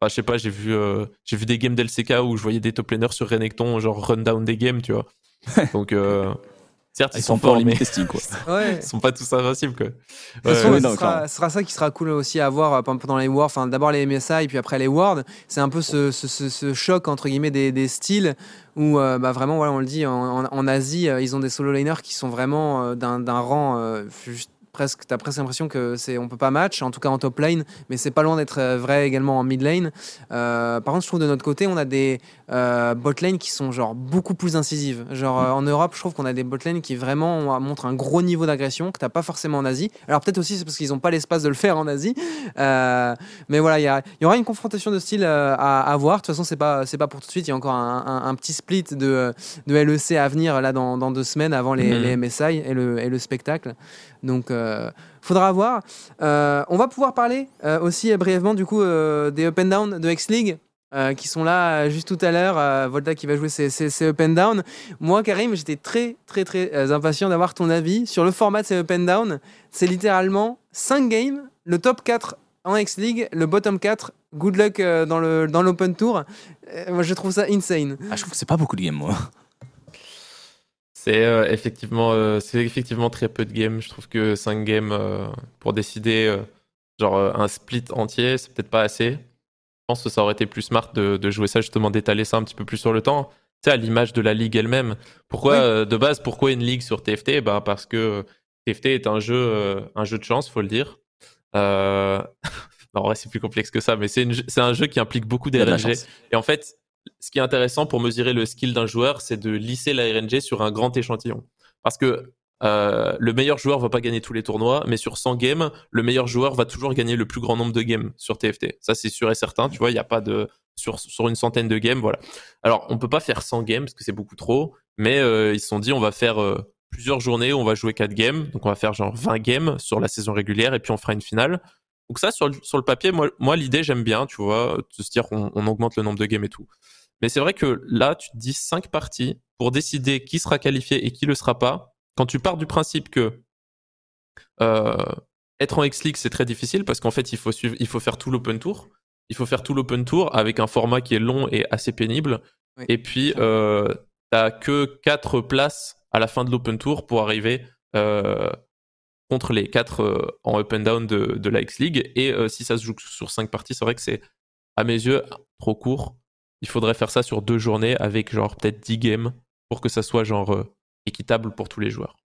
enfin, je sais pas, j'ai vu, euh, j'ai vu des games d'LCK où je voyais des top laners sur Renekton, genre run down des games, tu vois. Donc, euh, Certes, Ils sont pas en forts, mais testing, quoi. Ouais. ils sont pas tous invincibles, quoi. Ouais, ce, non, sera, clairement. ce sera ça qui sera cool aussi à voir euh, pendant les Worlds. Enfin, d'abord les MSI, puis après les Worlds. C'est un peu ce, ce- ce- ce choc entre guillemets des, des styles où euh, bah, vraiment, voilà, on le dit, en, en- en Asie, ils ont des solo laners qui sont vraiment euh, d'un d'un rang euh, juste presque. T'as presque l'impression que c'est on peut pas match, en tout cas en top lane, mais c'est pas loin d'être euh, vrai également en mid lane. Euh, par contre, je trouve de notre côté, on a des euh, bot lane qui sont genre beaucoup plus incisives. Genre euh, en Europe, je trouve qu'on a des bot lane qui vraiment montrent un gros niveau d'agression que t'as pas forcément en Asie. Alors peut-être aussi c'est parce qu'ils ont pas l'espace de le faire en Asie. Mais voilà, il y, aura une confrontation de style à, à voir. De toute façon, c'est pas c'est pas pour tout de suite. Il y a encore un, un- un petit split de, de LEC à venir là dans, dans deux semaines avant les, Mhm. les MSI et le, et le spectacle. Donc faudra voir. Euh, on va pouvoir parler euh, aussi euh, brièvement du coup euh, des up and down de X League. euh, qui sont là euh, juste tout à l'heure, euh, Volta qui va jouer ses, up and down. Moi, Karim, j'étais très, très, très euh, impatient d'avoir ton avis sur le format de ces up and down. C'est littéralement 5 games, le top 4 en X-League, le bottom 4, good luck euh, dans le dans l'open tour. Euh, moi, je trouve ça insane. Ah, je trouve que c'est pas beaucoup de games, moi. C'est euh, effectivement, euh, c'est effectivement très peu de games. Je trouve que 5 games euh, pour décider genre un split entier, c'est peut-être pas assez. Je pense que ça aurait été plus smart de, de jouer ça justement, d'étaler ça un petit peu plus sur le temps. Tu sais, à l'image de la ligue elle-même. Pourquoi Oui. de base, pourquoi une ligue sur TFT Ben parce que TFT est un jeu, un jeu de chance, faut le dire. Non, en vrai, c'est plus complexe que ça, mais c'est un jeu qui implique beaucoup d'RNG. Et en fait, ce qui est intéressant pour mesurer le skill d'un joueur, c'est de lisser la RNG sur un grand échantillon. Parce que euh, le meilleur joueur va pas gagner tous les tournois, mais sur 100 games, le meilleur joueur va toujours gagner le plus grand nombre de games sur TFT. Ça, c'est sûr et certain. Tu vois, il n'y a pas de sur une centaine de games, voilà. Alors, on peut pas faire 100 games parce que c'est beaucoup trop, mais euh, ils se sont dit on va faire euh, plusieurs journées on va jouer 4 games, donc on va faire genre 20 games sur la saison régulière et puis on fera une finale. Donc ça, sur le, sur le papier, moi, moi l'idée, j'aime bien, tu vois, de se dire on, on augmente le nombre de games et tout. Mais c'est vrai que là, tu te dis 5 parties pour décider qui sera qualifié et qui le sera pas. Quand tu pars du principe que euh, être en X-League, c'est très difficile parce qu'en fait, il faut, suivre, il faut faire tout l'open tour. Il faut faire tout l'open tour avec un format qui est long et assez pénible. Oui. Et puis, euh, t'as que 4 places à la fin de l'open tour pour arriver euh, contre les 4 euh, en up and down de, de la X-League. Et euh, si ça se joue sur 5 parties, c'est vrai que c'est, à mes yeux, trop court. Il faudrait faire ça sur deux journées avec genre peut-être 10 games pour que ça soit genre euh, équitable pour tous les joueurs.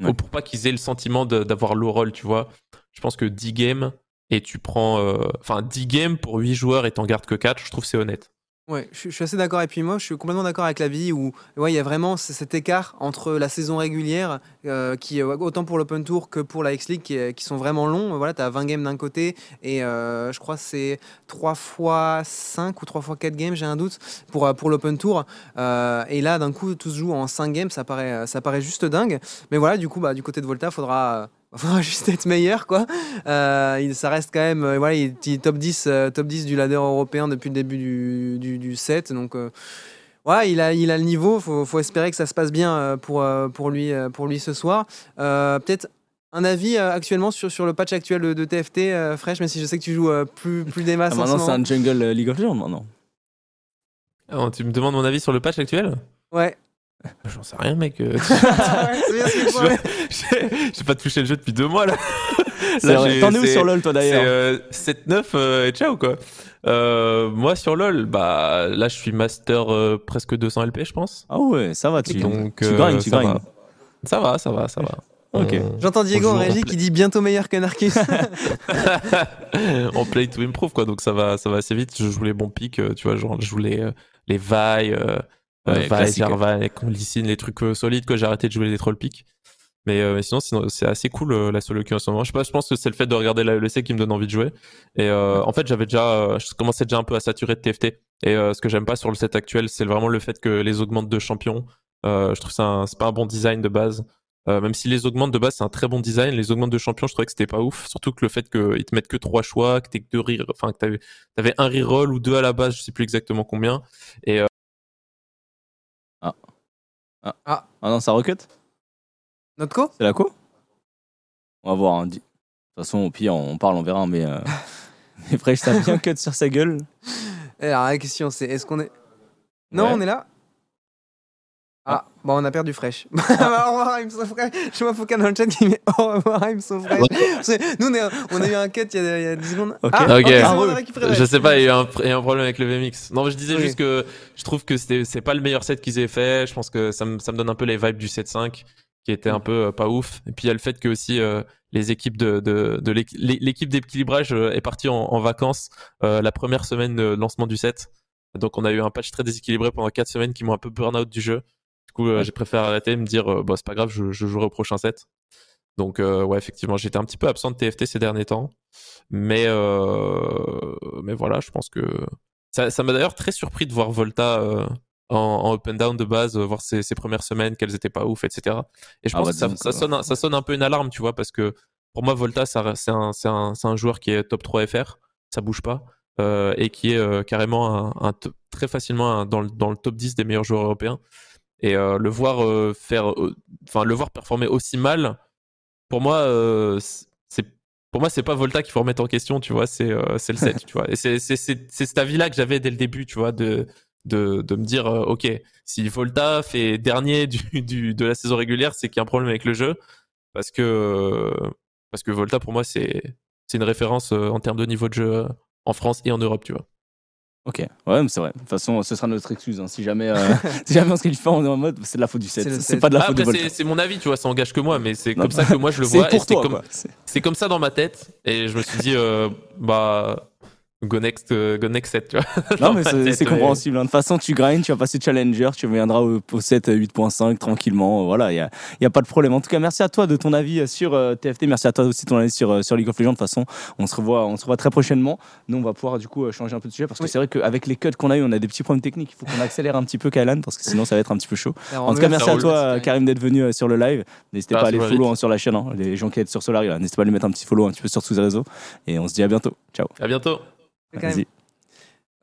Ouais. Pour pas qu'ils aient le sentiment d'avoir low roll, tu vois. Je pense que 10 games et tu prends. euh, Enfin, 10 games pour 8 joueurs et t'en gardes que 4, je trouve c'est honnête. Ouais, je, suis- assez d'accord. Et puis moi, je suis complètement d'accord avec la vie où ouais, il y a vraiment cet écart entre la saison régulière, euh, qui autant pour l'Open Tour que pour la X-League, qui, sont vraiment longs. Voilà, tu as 20 games d'un côté et euh, je crois que c'est 3 fois 5 ou 3 fois 4 games, j'ai un doute, pour, euh, pour l'Open Tour. Et là, d'un coup, tout se joue en 5 games, ça paraît, ça paraît juste dingue. Mais voilà, du coup, bah, du côté de Volta, faudra. Faudra juste être meilleur quoi. Euh, ça reste quand même euh, voilà, il est top 10 euh, top 10 du ladder européen depuis le début du, du, du set donc euh, ouais, il a il a le niveau, faut, faut espérer que ça se passe bien pour pour lui pour lui ce soir. Euh, peut-être un avis euh, actuellement sur, sur le patch actuel de, de TFT euh, Fresh même si je sais que tu joues euh, plus plus des masses Ah, maintenant, c'est un jungle euh, League of Legends, maintenant. Alors, tu me demandes mon avis sur le patch actuel? Ouais. J'en sais rien, mec. J'ai pas touché le jeu depuis deux mois là. Là, T'en es où sur LoL, toi, C'est d'ailleurs euh, 7-9 euh, et ciao quoi. Euh, moi sur LoL, bah là je suis master euh, presque 200 LP je pense. Ah ouais, ça va, tu, Donc tu euh, grindes, tu ça grindes. va. Ça va, ça va, ça va. Ok. On- J'entends Diego en régie qui dit bientôt meilleur que Narcus. on play to improve quoi, donc ça va, ça va assez vite. Je joue les bons pics, tu vois, genre je joue les les euh, Ouais, euh, classique. Jarvan, les trucs euh, solides quoi. J'ai arrêté de jouer les troll pics. Mais, euh, mais sinon, sinon c'est assez cool euh, la solo queue en ce moment. Je sais pas, je pense que c'est le fait de regarder la LEC qui me donne envie de jouer. Et euh, en fait, j'avais déjà, euh, je commençais déjà un peu à saturer de TFT. Et ce que j'aime pas sur le set actuel, c'est vraiment le fait que les augmentes de champions. Je trouve ça, c'est pas un bon design de base. Même si les augmentes de base c'est un très bon design, les augmentes de champions je trouvais que c'était pas ouf. Surtout que le fait qu'ils te mettent que trois choix, que t'aies que deux re- enfin que t'avais, t'avais un reroll ou deux à la base, je sais plus exactement combien. Et euh, Ah non, ça recut Notre co C'est la co On va voir. hein. De toute façon, au pire, on parle, on verra. Mais, euh... mais Fresh, ça bien cut sur sa gueule. Et Alors la question c'est est-ce qu'on est Non, Ouais. on est là. Ah, Bon, on a perdu fraîche. au revoir, I'm so fresh. Je vois Foucault dans le chat qui met au revoir, I'm so fresh. Nous, on, est- on a eu un cut il y a, il y a 10 secondes. Ok. Ah, Ok. c'est Ah, on. Je sais pas, il y a eu un, il y a eu un problème avec le VMix. Non, mais je disais juste que je trouve que c'était, c'est pas le meilleur set qu'ils aient fait. Je pense que ça me, ça me donne un peu les vibes du 7-5 qui était un peu euh, pas ouf. Et puis il y a le fait que aussi euh, les équipes de, de, de l'équ- l'é- l'équipe d'équilibrage euh, est partie en, en vacances euh, la première semaine de lancement du set. Donc on a eu un patch très déséquilibré pendant 4 semaines qui m'ont un peu burn out du jeu. Du coup, euh, j'ai préféré arrêter et me dire, euh, bon, c'est pas grave, je, je jouerai au prochain set. Donc, euh, ouais, effectivement, j'étais un petit peu absent de TFT ces derniers temps. Mais, mais voilà, je pense que. Ça ça m'a d'ailleurs très surpris de voir Volta en, up and down de base, voir ses, ses premières semaines, qu'elles étaient pas ouf, etc. Et je Ah pense bah, que ça, sonne, un- ça sonne un peu une alarme, tu vois, parce que pour moi, Volta, c'est un, joueur qui est top 3 FR, ça bouge pas, euh, et qui est euh, carrément un, un top- très facilement dans, le, dans le top 10 des meilleurs joueurs européens. Et euh, le voir euh, faire, euh, enfin le voir performer aussi mal, pour moi, c'est pour moi c'est pas Volta qu'il faut remettre en question, tu vois, c'est c'est le set, tu vois. Et c'est c'est c'est c'est cet avis-là que j'avais dès le début, tu vois, de de de me dire euh, ok, si Volta fait dernier du, du de la saison régulière, c'est qu'il y a un problème avec le jeu, parce que euh, parce que Volta pour moi c'est c'est une référence euh, en termes de niveau de jeu en France et en Europe, tu vois. Ok, ouais, mais c'est vrai. De toute façon, ce sera notre excuse. hein. Si jamais, euh, si jamais on se qualifie en en mode, c'est de la faute du set. C'est pas de la Ah, faute de après Volta. c'est mon avis, tu vois, ça engage que moi, mais c'est comme ça que moi je le vois. pour toi. C'est- c'est comme ça dans ma tête et je me suis dit euh, bah go next euh, go next set tu vois Non, mais ma c'est compréhensible. hein. De toute façon, tu grindes, tu vas passer challenger, tu reviendras au, au set 8.5 tranquillement. Voilà, il n'y a, y a pas de problème. En tout cas, merci à toi de ton avis sur euh, TFT. Merci à toi aussi de ton avis sur, euh, sur League of Legends. De toute façon, on se revoit, on se revoit très prochainement. Nous, on va pouvoir du coup euh, changer un peu de sujet parce que Oui. c'est vrai qu'avec les cuts qu'on a eu, on a des petits problèmes techniques. Il faut qu'on accélère un petit peu, Kailan, parce que sinon, ça va être un petit peu chaud. Alors, En tout cas, merci à roule. toi, euh, Karim, d'être venu euh, sur le live. N'hésitez pas à aller follow hein, sur la chaîne. hein. Les gens qui aident sur Solari, là. n'hésitez pas à lui mettre un petit follow un petit peu sur tous les réseaux. Et on se dit à bientôt. Ciao. à bientôt Quand même.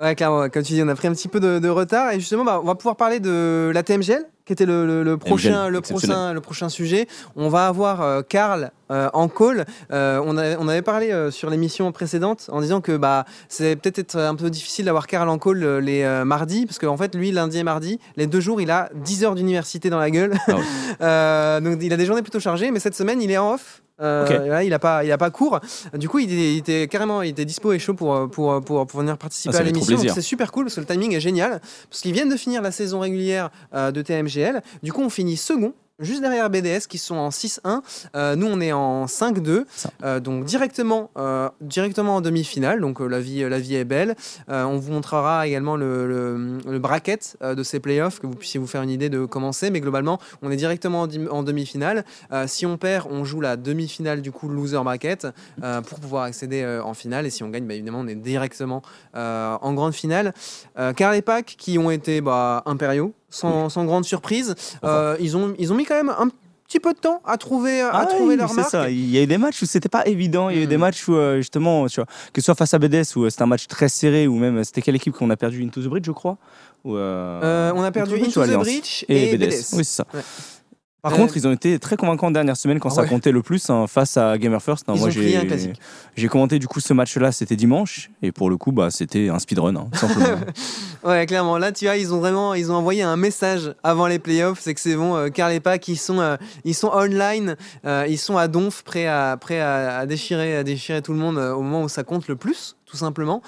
Ouais, clairement, comme tu dis, on a pris un petit peu de, de retard et justement, bah, on va pouvoir parler de la TMGL, qui était le, le- le prochain, le, prochain, le prochain sujet. On va avoir euh, Karl euh, en call. Euh, on, a- on avait parlé euh, sur l'émission précédente en disant que bah, c'est peut-être être un peu difficile d'avoir Karl en call les mardis, parce qu'en fait, lui, lundi et mardi, les deux jours, il a 10 heures d'université dans la gueule. Ah ouais. Donc, il a des journées plutôt chargées, mais cette semaine, il est en off. Euh, il a pas, il a pas cours. Du coup, il était, il était carrément, il était dispo et chaud pour, pour, pour, pour venir participer Ah, à l'émission. C'est super cool parce que le timing est génial. Parce qu'ils viennent de finir la saison régulière euh, de TMGL. Du coup, on finit second. Juste derrière BDS qui sont en 6-1. Euh, nous, on est en 5-2. Ça. Euh, donc directement, euh, directement en demi-finale. Donc la, vie, la vie est belle. On vous montrera également le, le, le bracket de ces playoffs, que vous puissiez vous faire une idée de comment c'est. Mais globalement, on est directement en, demi-finale. Si on perd, on joue la demi-finale du coup loser bracket pour pouvoir accéder en finale. Et si on gagne, bah, évidemment, on est directement en grande finale. Car les packs qui ont été bah, impériaux, sans, sans grande surprise, euh, ils, ont, ils ont mis quand même un petit peu de temps à trouver, à Ah trouver oui, leur c'est marque. ça. Il y a eu des matchs où c'était pas évident. Il y a eu des matchs où, euh, justement, tu vois, que ce soit face à BDS, où euh, c'était un match très serré, ou même, c'était quelle équipe qu'on a perdu? Into the Bridge, je crois Ou, euh, Euh, on a perdu Into the Into Bridge the et, et, BDS. BDS. Oui, c'est ça. Ouais. Par Euh, contre, ils ont été très convaincants en dernière semaine quand Ah ça comptait le plus hein, face à Gamer First. hein. Ils moi, ont pris un j'ai classique. j'ai commenté du coup ce match-là, c'était dimanche, et pour le coup, bah, c'était un speedrun, hein, simplement. Ouais, clairement. Là, tu vois, ils ont vraiment, ils ont envoyé un message avant les playoffs, c'est que c'est bon. Euh, car les packs, ils sont, euh, ils sont online, euh, ils sont à donf, prêts à, prêts à, à déchirer, à déchirer tout le monde euh, au moment où ça compte le plus, tout simplement.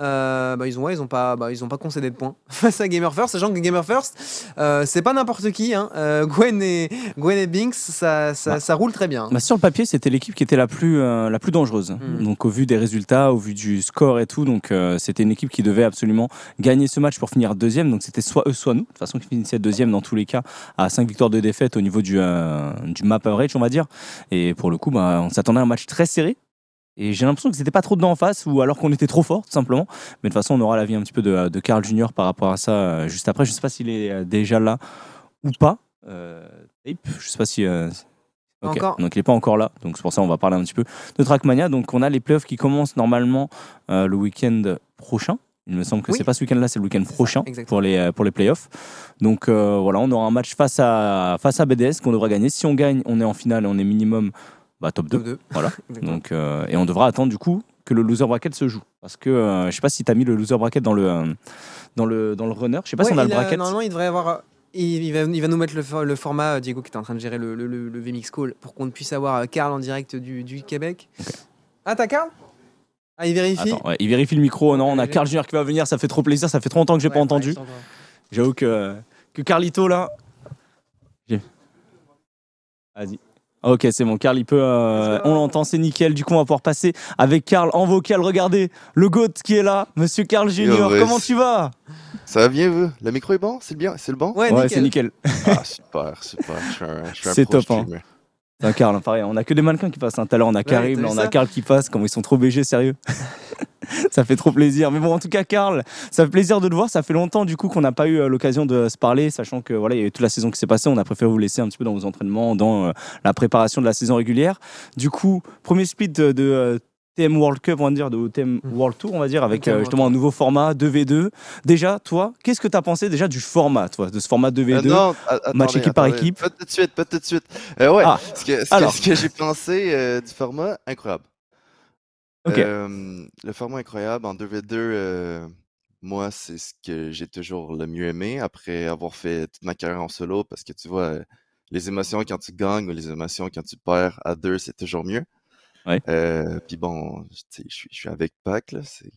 Euh, bah, ils ont, ouais, ils ont pas, bah, ils ont pas concédé de points face à Gamer First, sachant que Gamer First, euh, c'est pas n'importe qui. Hein. Euh, Gwen et Gwen et Binks, ça, ça, Bah. ça roule très bien. Sur le papier, c'était l'équipe qui était la plus, la plus dangereuse. Mm. Donc, au vu des résultats, au vu du score et tout, donc c'était une équipe qui devait absolument gagner ce match pour finir deuxième. Donc, c'était soit eux, soit nous. De toute façon, qui finissait deuxième dans tous les cas, à 5 victoires de défaite au niveau du, du map average, on va dire. Et pour le coup, on s'attendait à un match très serré. Et j'ai l'impression que c'était pas trop dedans en face, ou alors qu'on était trop fort, tout simplement. Mais de toute façon, on aura l'avis un petit peu de, de Carl Junior par rapport à ça euh, juste après. Je sais pas s'il est euh, déjà là ou pas. Euh, Tape, je sais pas si. euh, Pas ok. encore. Donc il n'est pas encore là. Donc c'est pour ça qu'on va parler un petit peu de Trackmania. Donc on a les playoffs qui commencent normalement euh, le week-end prochain. Il me semble que Oui. c'est pas ce week-end-là, c'est le week-end ça, prochain pour les, pour les playoffs. Donc voilà, on aura un match face à, face à BDS qu'on devra gagner. Si on gagne, on est en finale et on est minimum bah, top 2. Top deux. Voilà. Donc, euh, et on devra attendre du coup que le loser bracket se joue. Parce que euh, je sais pas si tu as mis le loser bracket dans le, euh, dans le, dans le runner. Je sais pas si on a le bracket. Normalement, il devrait avoir. il, il va, il va nous mettre le, for- le format, euh, Diego qui est en train de gérer le, le, le- VMix Call, pour qu'on puisse avoir Karl en direct du, du Québec. Ah, t'as Karl? Ah, il vérifie Attends, ouais, il vérifie le micro. Non, on a Carl Junior qui va venir. Ça fait trop plaisir. Ça fait trop longtemps que j'ai pas Ouais, entendu. je t'entends. J'avoue que, que Carlito là. Vas-y. Ok, c'est bon. Carl, il peut. euh, on l'entend, c'est nickel. Du coup, on va pouvoir passer avec Carl en vocal. Regardez, le GOAT qui est là, Monsieur Carl Junior. ouais, Comment tu vas? Ça va bien, vous? Le micro est bon? C'est le bien? C'est le bon? Ouais, Ouais, c'est nickel. nickel. Ah, super, super. Je suis un, je suis un C'est top, hein. Hein, pareil. On a que des mannequins qui passent. Hein. Tout à l'heure, on a Karim, on a ça Carl qui passe. Comment ils sont trop BG, sérieux. ça fait trop plaisir. Mais bon, en tout cas, Carl, ça fait plaisir de te voir. Ça fait longtemps, du coup, qu'on n'a pas eu euh, l'occasion de se parler, sachant que voilà, il y a eu toute la saison qui s'est passée. On a préféré vous laisser un petit peu dans vos entraînements, dans euh, la préparation de la saison régulière. Du coup, premier split de, de, euh, TM World Cup, on va dire, de TM World Tour, on va dire, avec euh, justement un nouveau format 2v2. Déjà, toi, qu'est-ce que tu as pensé déjà du format, toi, de ce format 2v2 Euh, non, attendez, match équipe par équipe. Pas tout de suite, pas tout de suite. Euh, ouais, Ah, ce que, ce que- alors. ce que j'ai pensé euh, du format, incroyable. Ok. Euh, le format incroyable en 2v2, euh, moi, c'est ce que j'ai toujours le mieux aimé après avoir fait toute ma carrière en solo parce que tu vois, les émotions quand tu gagnes ou les émotions quand tu perds à deux, c'est toujours mieux. Ouais. Euh, Puis bon, je suis- avec Pac, c'est-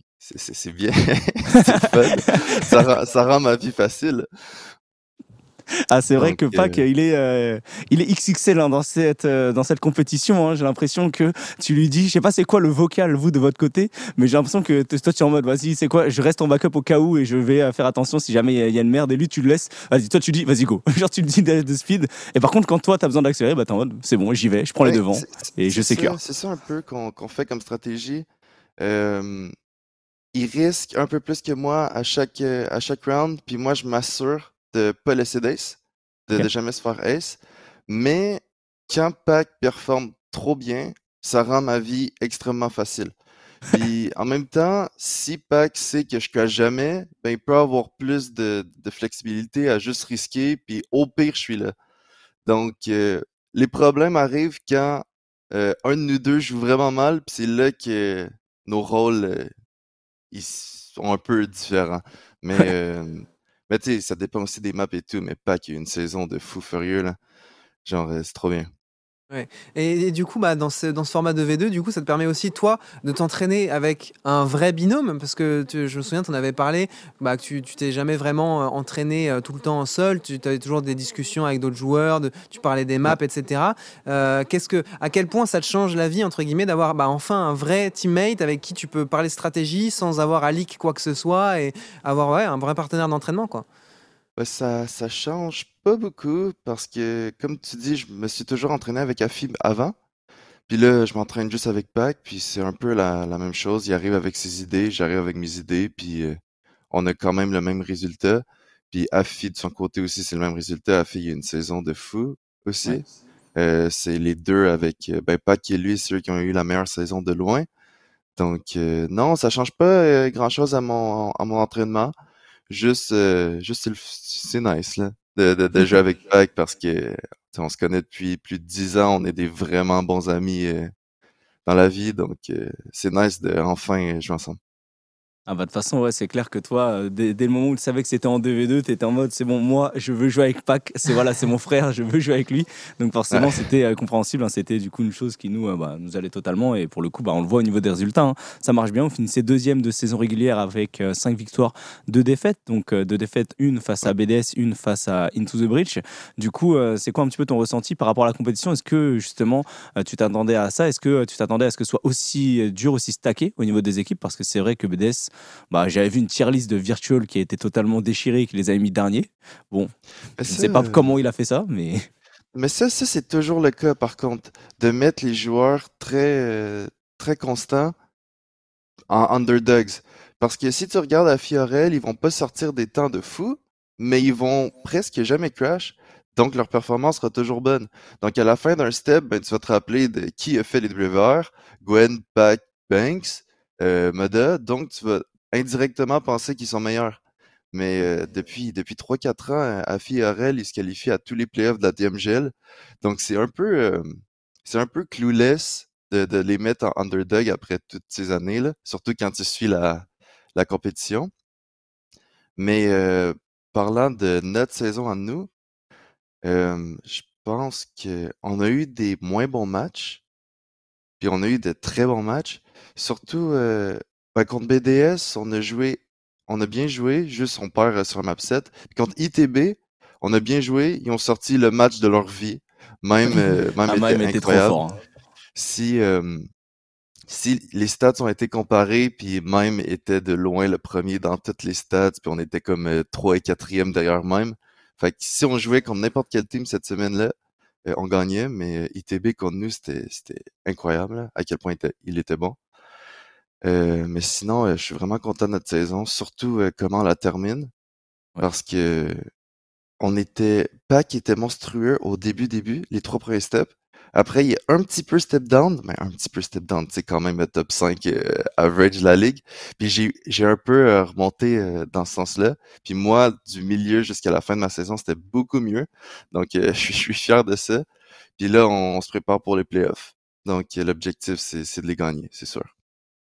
bien, c'est fun. Ça, rend, ça rend ma vie facile. Ah, c'est vrai Donc, que Pac, euh, il, est, euh, il est XXL hein, dans, cette, euh, dans cette compétition. hein. J'ai l'impression que tu lui dis, je sais pas c'est quoi le vocal, vous, de votre côté, mais j'ai l'impression que toi, tu es en mode, vas-y, c'est quoi, je reste en backup au cas où et je vais faire attention si jamais il y a- il y, a une merde. Et lui, tu le laisses, vas-y, toi, tu dis, vas-y, go. Genre, tu le dis de, de speed. Et par contre, quand toi, tu as besoin d'accélérer, bah, t'es en mode, c'est bon, j'y vais, je prends les devants. et je sécure. C'est ça un peu qu'on qu'on fait comme stratégie. Euh, il risque un peu plus que moi à chaque, à chaque round, puis moi je m'assure de pas laisser d'ace, de, Ok. de jamais se faire ace. Mais quand Pac performe trop bien, ça rend ma vie extrêmement facile. Puis en même temps, si Pac sait que je cache jamais, ben il peut avoir plus de, de flexibilité à juste risquer, puis au pire, je suis là. Donc, euh, les problèmes arrivent quand euh, un de nous deux joue vraiment mal, puis c'est là que nos rôles euh, ils sont un peu différents. Mais, mais tu sais, ça dépend aussi des maps et tout, mais pas qu'il y ait une saison de fou furieux, là. Genre, euh, c'est trop bien. Et, et du coup, bah, dans, ce, dans ce format de V2, du coup, ça te permet aussi, toi, de t'entraîner avec un vrai binôme? Parce que tu- je me souviens, tu en avais parlé, bah, que tu t'es jamais vraiment euh, entraîné euh, tout le temps seul. Tu avais toujours des discussions avec d'autres joueurs, de- tu parlais des maps, etc. Euh, qu'est-ce que, à quel point ça te change la vie, entre guillemets, d'avoir bah, enfin un vrai teammate avec qui tu peux parler stratégie sans avoir à leak quoi que ce soit et avoir ouais, un vrai partenaire d'entraînement, quoi? Bah, ça, ça change pas beaucoup parce que, comme tu dis, je me suis toujours entraîné avec Afib avant. Puis là, je m'entraîne juste avec Pac, puis c'est un peu la, la même chose. Il arrive avec ses idées, j'arrive avec mes idées, puis euh, on a quand même le même résultat. Puis Afi, de son côté aussi, c'est le même résultat. Afi, il y a une saison de fou aussi. Ouais. Euh, c'est les deux avec euh, ben, Pac et lui, c'est eux qui ont eu la meilleure saison de loin. Donc, euh, non, ça change pas grand-chose à mon, à mon entraînement. Juste, euh, juste c'est nice là, de, de, de jouer avec Pac parce que on se connaît depuis plus de dix ans, on est des vraiment bons amis euh, dans la vie, donc euh, c'est nice de enfin jouer ensemble. Ah bah de toute façon, ouais, c'est clair que toi, euh, dès, dès le moment où tu savais que c'était en 2v2, tu étais en mode c'est bon, moi je veux jouer avec Pac, c'est voilà, c'est mon frère, je veux jouer avec lui. Donc forcément, c'était euh, compréhensible, hein, c'était du coup une chose qui nous, euh, bah, nous allait totalement. Et pour le coup, bah, on le voit au niveau des résultats, hein. ça marche bien. On finissait deuxième de saison régulière avec 5 victoires, 2 défaites, donc 2 défaites, une face à BDS, une face à Into the Breach. Du coup, euh, c'est quoi un petit peu ton ressenti par rapport à la compétition? Est-ce que justement euh, tu t'attendais à ça? Est-ce que euh, tu t'attendais à ce que ce soit aussi euh, dur, aussi stacké au niveau des équipes? Parce que c'est vrai que BDS bah, j'avais vu une tier list de Virtual qui a été totalement déchirée, qui les avait mis derniers. Bon, je ne sais pas euh, comment il a fait ça, mais Mais ça, ça c'est toujours le cas, par contre, de mettre les joueurs très, euh, très constants en underdogs. Parce que si tu regardes à Fiorel, ils vont pas sortir des temps de fou, mais ils vont presque jamais crash. Donc, leur performance sera toujours bonne. Donc, à la fin d'un step, ben, tu vas te rappeler de qui a fait les WR, Gwen, Pac, Banks, euh. Donc, tu vas indirectement penser qu'ils sont meilleurs. Mais euh, depuis, depuis 3-4 ans, Afi et Aurel, ils se qualifient à tous les playoffs de la DMGL. Donc, c'est un peu, euh, c'est un peu clueless de, de les mettre en underdog après toutes ces années-là, surtout quand tu suis la, la compétition. Mais euh, parlant de notre saison à nous, euh, je pense qu'on a eu des moins bons matchs, puis on a eu de très bons matchs. Surtout euh, ben, contre BDS, on a joué, on a bien joué, juste on perd euh, sur un map 7. Puis contre ITB, on a bien joué, ils ont sorti le match de leur vie. Même, euh, même Ah, était Mime était trop incroyable. fort. hein. Si, euh, si les stats ont été comparés, puis Mime était de loin le premier dans toutes les stats, puis on était comme euh, 3 et 4e derrière Mime. Fait que si on jouait contre n'importe quel team cette semaine-là, on gagnait, mais ITB contre nous, c'était c'était incroyable, là, à quel point il était, il était bon. Euh, mais sinon, euh, je suis vraiment content de notre saison, surtout euh, comment on la termine, Ouais. parce que on était, Pac était monstrueux au début, début, les trois premiers steps. Après, il y a un petit peu step down, mais un petit peu step down, c'est quand même le top 5 euh, average de la ligue. Puis j'ai, j'ai un peu euh, remonté euh, dans ce sens-là. Puis moi, du milieu jusqu'à la fin de ma saison, c'était beaucoup mieux. Donc, euh, je suis- fier de ça. Puis là, on, on se prépare pour les playoffs. Donc, l'objectif, c'est de les gagner, c'est sûr.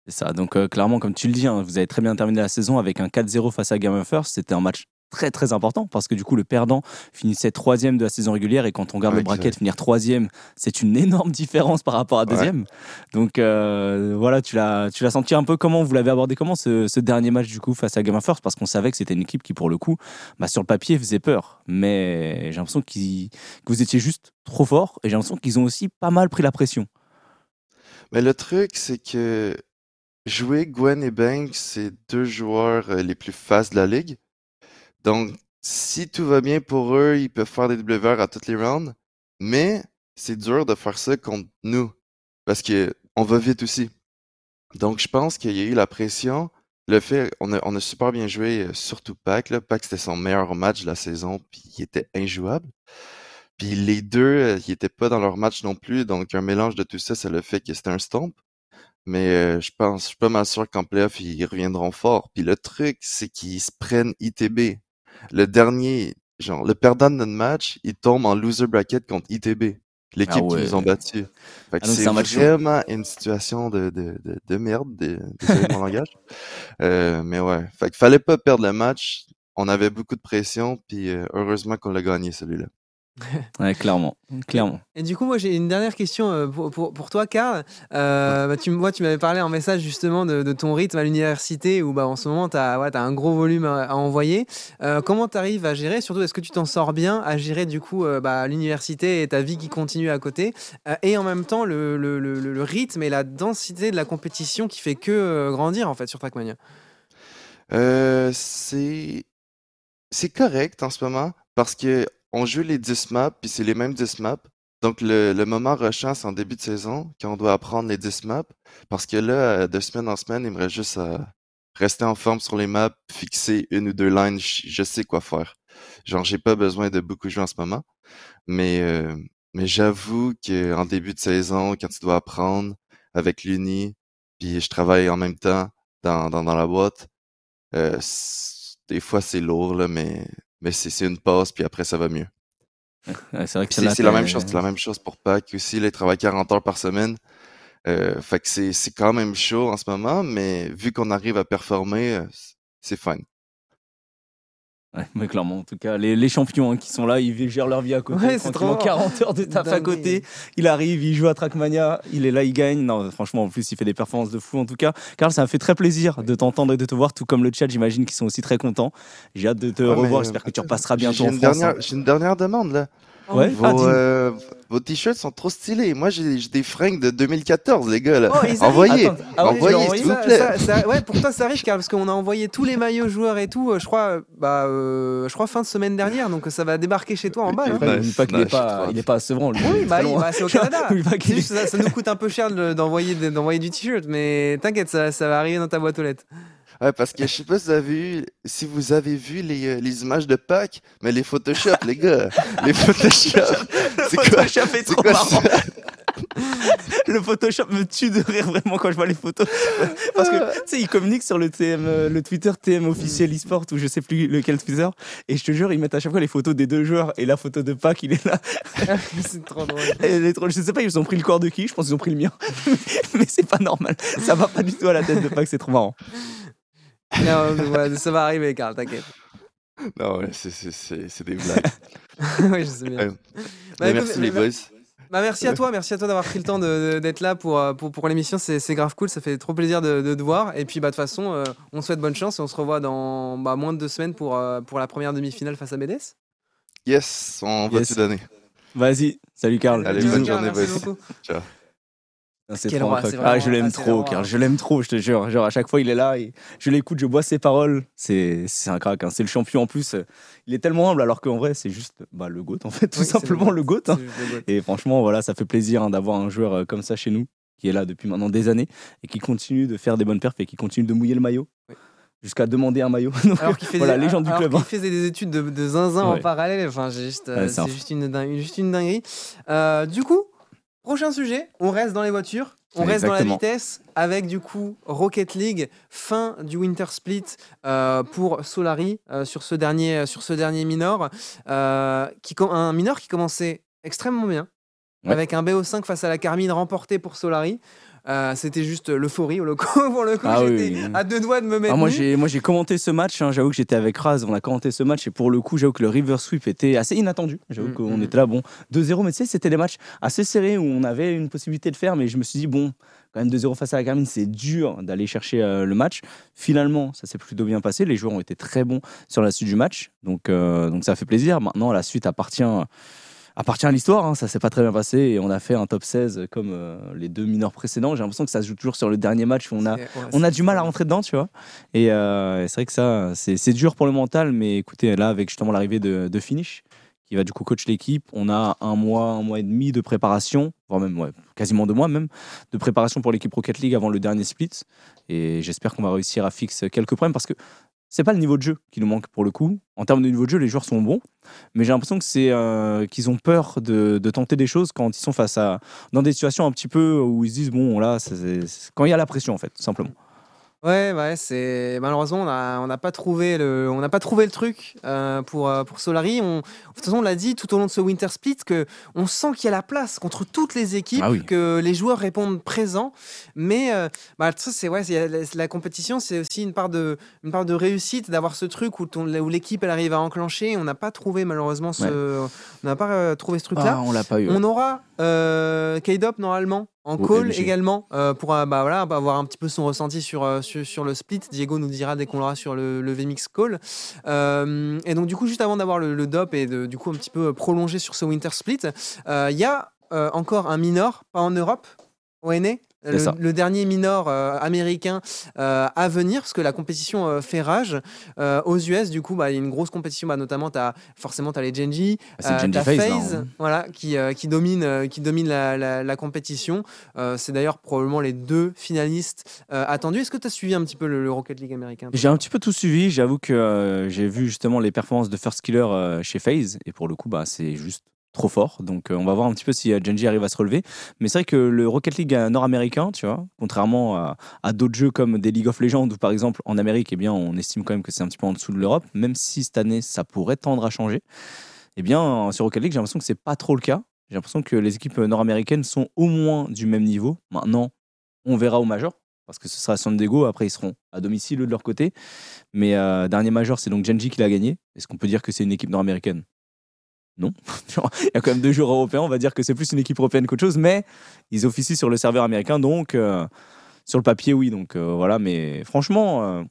C'est ça. Donc, euh, clairement, comme tu le dis, hein, vous avez très bien terminé la saison avec un 4-0 face à Game First. C'était un match très très important parce que du coup le perdant finissait troisième de la saison régulière et quand on regarde Ouais, le bracket finir troisième c'est une énorme différence par rapport à Ouais. deuxième donc euh, voilà tu l'as tu l'as senti un peu comment? Vous l'avez abordé comment ce, ce dernier match du coup face à Game First parce qu'on savait que c'était une équipe qui pour le coup bah, sur le papier faisait peur mais j'ai l'impression qu'ils- que vous étiez juste trop fort et j'ai l'impression qu'ils ont aussi pas mal pris la pression Mais le truc, c'est que jouer Gwen et Banks, c'est deux joueurs euh, les plus fast de la ligue. Donc, si tout va bien pour eux, ils peuvent faire des WR à toutes les rounds. Mais c'est dur de faire ça contre nous. Parce que on va vite aussi. Donc, je pense qu'il y a eu la pression. Le fait, on a, super bien joué, euh, surtout Pac. Là. Pac, c'était son meilleur match de la saison, puis il était injouable. Puis les deux, euh, ils étaient pas dans leur match non plus. Donc, un mélange de tout ça, ça le fait que c'était un stomp. Mais euh, je pense, je suis pas mal sûr qu'en playoff, ils reviendront fort. Puis le truc, c'est qu'ils se prennent ITB. Le dernier, genre, le perdant de notre match, il tombe en loser bracket contre ITB. L'équipe Ah qui nous ont battus. Fait que Ah, c'est vraiment une situation de, de, de, de merde, de, désolé de mon langage. Euh, mais ouais, fait qu'il fallait pas perdre le match. On avait beaucoup de pression, puis euh, heureusement qu'on l'a gagné celui-là. ouais, clairement clairement Et du coup, moi, j'ai une dernière question euh, pour, pour, pour toi, Karl. Euh, bah, tu, moi, tu m'avais parlé en message justement de, de ton rythme à l'université où bah, en ce moment, tu as, ouais, as un gros volume à, à envoyer. Euh, comment tu arrives à gérer? Surtout, est-ce que tu t'en sors bien à gérer du coup euh, bah, l'université et ta vie qui continue à côté? Euh, Et en même temps, le, le, le, le rythme et la densité de la compétition qui fait que euh, grandir en fait sur Trackmania? Euh, c'est correct en ce moment parce que on joue les 10 maps puis c'est les mêmes 10 maps. Donc le, moment rushant c'est en début de saison quand on doit apprendre les 10 maps parce que là de semaine en semaine il me reste juste à rester en forme sur les maps, fixer une ou deux lines, je, sais quoi faire. Genre j'ai pas besoin de beaucoup jouer en ce moment, mais euh, mais j'avoue que en début de saison quand tu dois apprendre avec l'uni puis je travaille en même temps dans la boîte euh, des fois, c'est lourd, là, mais, mais c'est c'est une pause, puis après, ça va mieux. Ouais, c'est la même chose, c'est la même chose pour Pac aussi. Là, il travaille 40 heures par semaine. Euh, fait que c'est c'est quand même chaud en ce moment, mais vu qu'on arrive à performer, euh, c'est fun. Ouais, mais clairement, en tout cas, les, les champions hein, qui sont là, ils gèrent leur vie à côté. Ouais, c'est trop tranquillement, marrant. 40 heures de taf à côté. Il arrive, il joue à Trackmania, il est là, il gagne. Non, franchement, en plus, il fait des performances de fou. En tout cas, Karl, ça m'a fait très plaisir de t'entendre et de te voir, tout comme le chat, j'imagine qu'ils sont aussi très contents. J'ai hâte de te Ouais, revoir. euh, J'espère que tu repasseras bientôt en France. hein. j'ai une dernière demande, là. Ouais, Vos, euh, vos t-shirts sont trop stylés. Moi, j'ai j'ai des fringues de 2014, les gars, là. Oh, ils arrivent. Envoyez, Attends, ah ouais, envoyez, envoyé s'il vous Ça- plaît. ça- ça- ouais, pour toi, ça arrive, Karl, parce qu'on a envoyé tous les maillots joueurs et tout, euh, je crois, euh, bah, euh, je crois fin de semaine dernière, donc euh, ça va débarquer chez toi en bas. hein. Après, Nice, n'oublie pas qu'il nice, n'est pas, il est pas à Sevran, lui. Oui, Il est bah, très oui, loin. bah, c'est au Canada. N'oublie pas C'est qu'il est- juste, ça, ça nous coûte un peu cher de- d'envoyer des- d'envoyer du t-shirt, mais t'inquiète, ça, ça va arriver dans ta boîte aux lettres. Ouais, parce que je sais pas si vous avez vu, si vous avez vu les, euh, les images de Pâques, mais les Photoshop, les gars. Les Photoshop. C'est quoi? Photoshop est C'est trop quoi marrant. ça? Le Photoshop me tue de rire vraiment quand je vois les photos. Parce que, tu sais, ils communiquent sur le, TM, euh, le Twitter TM officiel eSport ou je sais plus lequel Twitter. Et je te jure, ils mettent à chaque fois les photos des deux joueurs. Et la photo de Pac, il est là. c'est trop drôle. Est trop- Je sais pas, ils ont pris le corps de qui Je pense qu'ils ont pris le mien. Mais c'est pas normal. Ça va pas du tout à la tête de Pac, c'est trop marrant. Non, mais ça va arriver, Karl, t'inquiète. Non, ouais, c'est- c'est c'est- c'est des blagues. oui, je sais bien. Bah, écoute, merci les bah- boys. Bah, merci à toi, merci à toi d'avoir pris le temps de- de- d'être là pour, euh, pour, pour l'émission. C'est c'est grave cool, ça fait trop plaisir de, de te voir. Et puis, bah, de toute façon, euh, on te souhaite bonne chance et on se revoit dans bah, moins de deux semaines pour, euh, pour la première demi-finale face à BDS. Yes, on va Yes. tout donner. Vas-y, salut Karl. Allez, Bisous. bonne journée, merci boys. beaucoup. Ah, C'est trop roi, un crack. c'est Ah, vraiment- je l'aime ah, c'est le trop, roi. Karl. Je l'aime trop, je te jure. Genre, à chaque fois, il est là, et je l'écoute, je bois ses paroles. C'est un crack. hein. C'est le champion en plus. euh, Il est tellement humble, alors qu'en vrai, c'est juste bah, le GOAT, en fait, tout Oui, simplement GOAT. le GOAT. hein. Le goat. Et franchement, voilà, ça fait plaisir hein, d'avoir un joueur euh, comme ça chez nous, qui est là depuis maintenant des années, et qui continue de faire des bonnes perfs et qui continue de mouiller le maillot. Oui. Jusqu'à demander un maillot. Donc, Alors qu'il faisait, voilà, légende du club. hein. faisait des études de, de zinzin en parallèle. Enfin, juste, euh, Ouais, c'est juste une, dingue- juste une dinguerie. Euh, du coup, prochain sujet, on reste dans les voitures. On reste dans la vitesse avec du coup Rocket League, fin du Winter Split euh, pour Solari euh, sur, ce dernier, sur ce dernier minor. euh, qui, un minor qui commençait extrêmement bien, Ouais. avec un BO5 face à la Carmine remporté pour Solari. Euh, C'était juste l'euphorie au loco. pour le coup, Ah j'étais oui. à deux doigts de me mettre Ah, moi j'ai moi j'ai commenté ce match, hein, j'avoue que j'étais avec Raz, on a commenté ce match et pour le coup j'avoue que le river sweep était assez inattendu. J'avoue Mm, qu'on mm. était là bon 2-0 mais tu sais c'était des matchs assez serrés où on avait une possibilité de faire mais je me suis dit bon quand même 2-0 face à la Carmine c'est dur d'aller chercher euh, le match. Finalement ça s'est plutôt bien passé, les joueurs ont été très bons sur la suite du match donc euh, donc ça fait plaisir. Maintenant la suite appartient appartient à l'histoire, hein, ça s'est pas très bien passé et on a fait un top 16 comme euh, les deux mineurs précédents. J'ai l'impression que ça se joue toujours sur le dernier match où on a ouais, on a du mal à rentrer dedans, tu vois. Et euh, c'est vrai que ça, c'est c'est dur pour le mental, mais écoutez, là, avec justement l'arrivée de, de Finish, qui va du coup coach l'équipe, on a un mois, un mois et demi de préparation, voire même ouais, quasiment deux mois même, de préparation pour l'équipe Rocket League avant le dernier split. Et j'espère qu'on va réussir à fixer quelques problèmes parce que c'est pas le niveau de jeu qui nous manque pour le coup. En termes de niveau de jeu, les joueurs sont bons, mais j'ai l'impression que c'est euh, qu'ils ont peur de, tenter des choses quand ils sont face à dans des situations un petit peu où ils se disent bon là, c'est- quand il y a la pression en fait, tout simplement. Ouais, ouais, c'est malheureusement on n'a on pas trouvé le on n'a pas trouvé le truc euh, pour euh, pour Solari. On, de toute façon, on l'a dit tout au long de ce Winter Split que on sent qu'il y a la place contre toutes les équipes, Ah oui. que les joueurs répondent présents. Mais euh, bah, c'est ouais, la, la compétition, c'est aussi une part de une part de réussite d'avoir ce truc où ton- où l'équipe elle arrive à enclencher. On n'a pas trouvé malheureusement ce on n'a pas euh, trouvé ce truc là. Ah, on l'a pas eu. On aura euh, K-Dop normalement en call LG. également euh, pour euh, bah, voilà, avoir un petit peu son ressenti sur, euh, sur, sur le split. Diego nous dira dès qu'on l'aura sur le, le VMix call. Euh, et donc du coup, juste avant d'avoir le, le DOP et de, du coup un petit peu prolonger sur ce Winter Split, euh, il y a encore un minor, pas en Europe. C'est Le, dernier minor euh, américain euh, à venir, parce que la compétition euh, fait rage. Aux US, du coup, bah, il y a une grosse compétition, bah, notamment, as, forcément, tu as les Genji, Ah, euh, FaZe, là, FaZe, hein. voilà, qui, qui domine, qui domine la, la- la compétition. C'est d'ailleurs probablement les deux finalistes attendus. Est-ce que tu as suivi un petit peu le, le Rocket League américain J'ai un petit peu tout suivi. J'avoue que j'ai vu justement les performances de First Killer chez FaZe et pour le coup, bah, c'est juste trop fort. Donc euh, on va voir un petit peu si euh, Genji arrive à se relever. Mais c'est vrai que le Rocket League euh, nord-américain, tu vois, contrairement à, à d'autres jeux comme des League of Legends où par exemple en Amérique, eh bien, on estime quand même que c'est un petit peu en dessous de l'Europe, même si cette année ça pourrait tendre à changer. Eh bien, sur Rocket League, j'ai l'impression que c'est pas trop le cas. J'ai l'impression que les équipes nord-américaines sont au moins du même niveau. Maintenant, on verra au Major parce que ce sera San Diego. Après, ils seront à domicile de leur côté. Mais euh, dernier Major, c'est donc Genji qui l'a gagné. Est-ce qu'on peut dire que c'est une équipe nord-américaine? Non. Il y a quand même deux joueurs européens. On va dire que c'est plus une équipe européenne qu'autre chose. Mais ils officient sur le serveur américain. Donc, euh, sur le papier, oui. Donc, euh, voilà. Mais franchement, euh,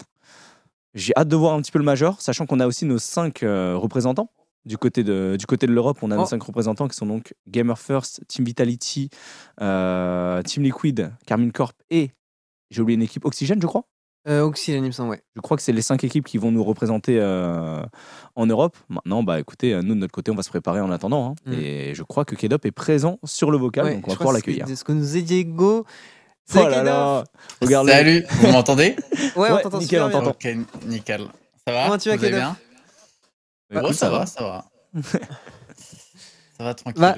j'ai hâte de voir un petit peu le Major, sachant qu'on a aussi nos cinq représentants. Du côté de, du côté de l'Europe, on a Oh. nos cinq représentants qui sont donc Gamer First, Team Vitality, Team Liquid, Carmine Corp et j'ai oublié une équipe Oxygène, je crois. Euh, il me semble, ouais. Je crois que c'est les cinq équipes qui vont nous représenter euh, en Europe. Maintenant, bah écoutez, euh, nous de notre côté, on va se préparer en attendant. hein. Mm. Et je crois que Kedop est présent sur le vocal, Ouais, donc on va pouvoir que c'est l'accueillir. ce que- nous dit Diego. Oh là là Salut, vous m'entendez Ouais, on t'entend nickel, super on bien. t'entend. Ok, nickel. Ça va Comment tu vas, Kedov bien Bah, écoute, ça va, ça va. ça va tranquille. Bah,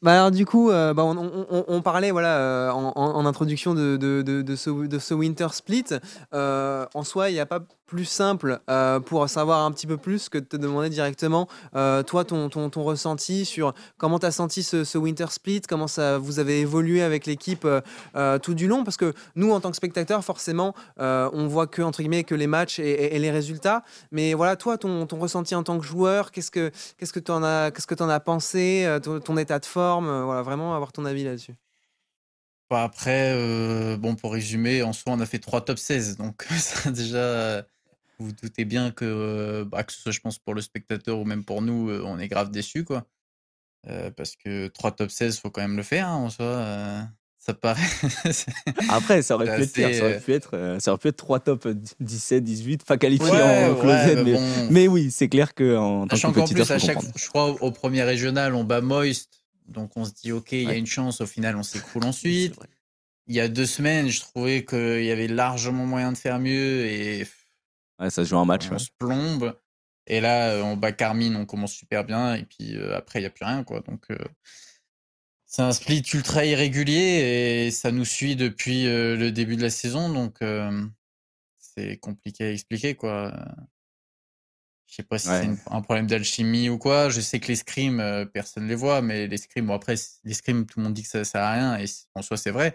Bah alors du coup, euh, bah, on, parlait voilà euh, en, introduction de ce Winter Split. Euh, en soi, il n'y a pas plus simple euh, pour savoir un petit peu plus que de te demander directement, euh, toi, ton, ton, ton ressenti sur comment tu as senti ce, Winter Split, comment ça, vous avez évolué avec l'équipe euh, euh, tout du long Parce que nous, en tant que spectateurs, forcément, on voit que, entre guillemets, que les matchs et, les résultats. Mais voilà, toi, ton, ton ressenti en tant que joueur, qu'est-ce que qu'est-ce que tu en as, qu'est-ce que en as pensé, ton, état de forme, voilà, vraiment avoir ton avis là-dessus. Bah, après, bon, pour résumer, en soi, on a fait trois top 16. Donc, déjà, vous vous doutez bien que, bah, que ce soit, je pense, pour le spectateur ou même pour nous, on est grave déçus, quoi. Euh, parce que trois top 16, faut quand même le faire, hein, en soi. euh, ça paraît. Après, ça aurait pu être pire, ça aurait pu être, euh, ça aurait pu être 3 top euh, 17, 18, pas qualifiés Ouais, en ouais, closed, mais mais, bon. mais oui, c'est clair tant que Sachant compétiteur, plus, à chaque, je crois, au, premier régional, on bat Moist. Donc, on se dit, OK, il y a Ouais. une chance. Au final, on s'écroule ensuite. Il y a deux semaines, je trouvais qu'il y avait largement moyen de faire mieux et Ouais, ça se joue en match. on ouais. se plombe. Et là, euh, on bat Carmine, on commence super bien. Et puis euh, après, il n'y a plus rien. quoi. Donc, euh, c'est un split ultra irrégulier et ça nous suit depuis euh, le début de la saison. Donc, c'est compliqué à expliquer. quoi. Je sais pas si Ouais. c'est un problème d'alchimie ou quoi. Je sais que les scrims, personne ne les voit, mais les scrims, bon, après, les scrims, tout le monde dit que ça sert à rien, et en soi, c'est vrai.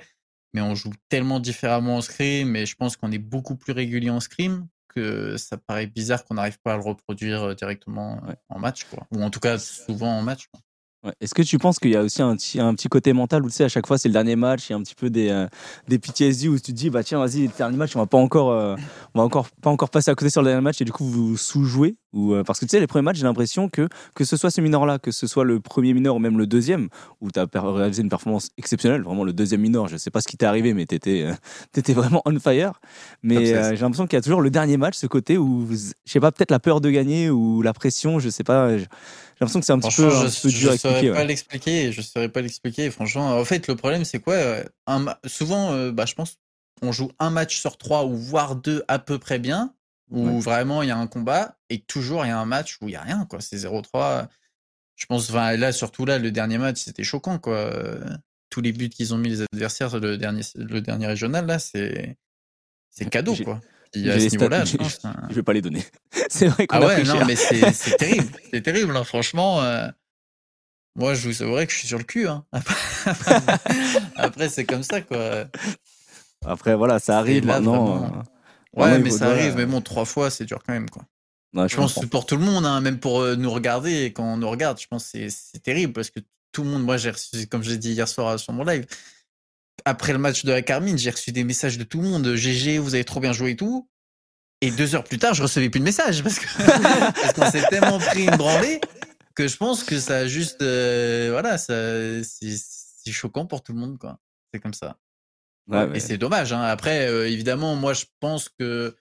Mais on joue tellement différemment en scrim, et je pense qu'on est beaucoup plus régulier en scrim, que ça paraît bizarre qu'on n'arrive pas à le reproduire euh, directement euh, Ouais. en match, quoi. Ou en tout cas, souvent en match. quoi. Ouais. Est-ce que tu penses qu'il y a aussi un petit, un petit côté mental où tu sais, à chaque fois c'est le dernier match, il y a un petit peu des, euh, des PTSD où tu te dis, bah tiens, vas-y, le dernier match, on va pas encore, euh, on va encore, pas encore passer à côté sur le dernier match et du coup vous sous-jouez? Ou, euh, Parce que tu sais, les premiers matchs, j'ai l'impression que, que ce soit ce mineur-là, que ce soit le premier mineur ou même le deuxième, où tu as réalisé une performance exceptionnelle, vraiment le deuxième mineur, je sais pas ce qui t'est arrivé, mais tu étais, vraiment on fire. Mais Top 16. euh, j'ai l'impression qu'il y a toujours le dernier match, ce côté où, je sais pas, peut-être la peur de gagner ou la pression, je sais pas. J'ai l'impression que c'est un petit peu, un je, petit peu je dur à expliquer. pas ouais. l'expliquer. Je saurais pas l'expliquer. Franchement, en fait, le problème, c'est quoi euh, un Souvent, euh, bah, je pense, on joue un match sur trois ou voire deux à peu près bien, où Ouais. vraiment il y a un combat, et toujours il y a un match où il y a rien, quoi. C'est 0-3. Je pense, enfin, là, surtout là, le dernier match, c'était choquant, quoi. Tous les buts qu'ils ont mis les adversaires, le dernier, le dernier régional, là, c'est, c'est cadeau, quoi. J'ai à les ce niveau-là, je pense. hein. Je vais pas les donner. c'est vrai qu'on Ah a ouais, pris non, cher. mais c'est c'est terrible. C'est terrible, hein, franchement. euh, moi, je vous avouerai que je suis sur le cul. Hein. Après, après, c'est comme ça, quoi. Après, voilà, ça arrive là, maintenant. vraiment, Ouais, vraiment, mais ça arrive. Mais bon, trois fois, c'est dur quand même, quoi. Ouais, Je pense que pour tout le monde, hein, même pour euh, nous regarder. Quand on nous regarde, je pense que c'est- terrible parce que tout le monde, moi, j'ai reçu, comme j'ai dit hier soir sur mon live, après le match de la Carmine, j'ai reçu des messages de tout le monde. GG, vous avez trop bien joué et tout. Et deux heures plus tard, je recevais plus de messages parce qu'on s'est tellement pris une branlée que je pense que ça a juste, euh, voilà, c'est choquant pour tout le monde, quoi. C'est comme ça. Ouais, mais- Et c'est dommage. Hein. Après, euh, évidemment, moi, je pense que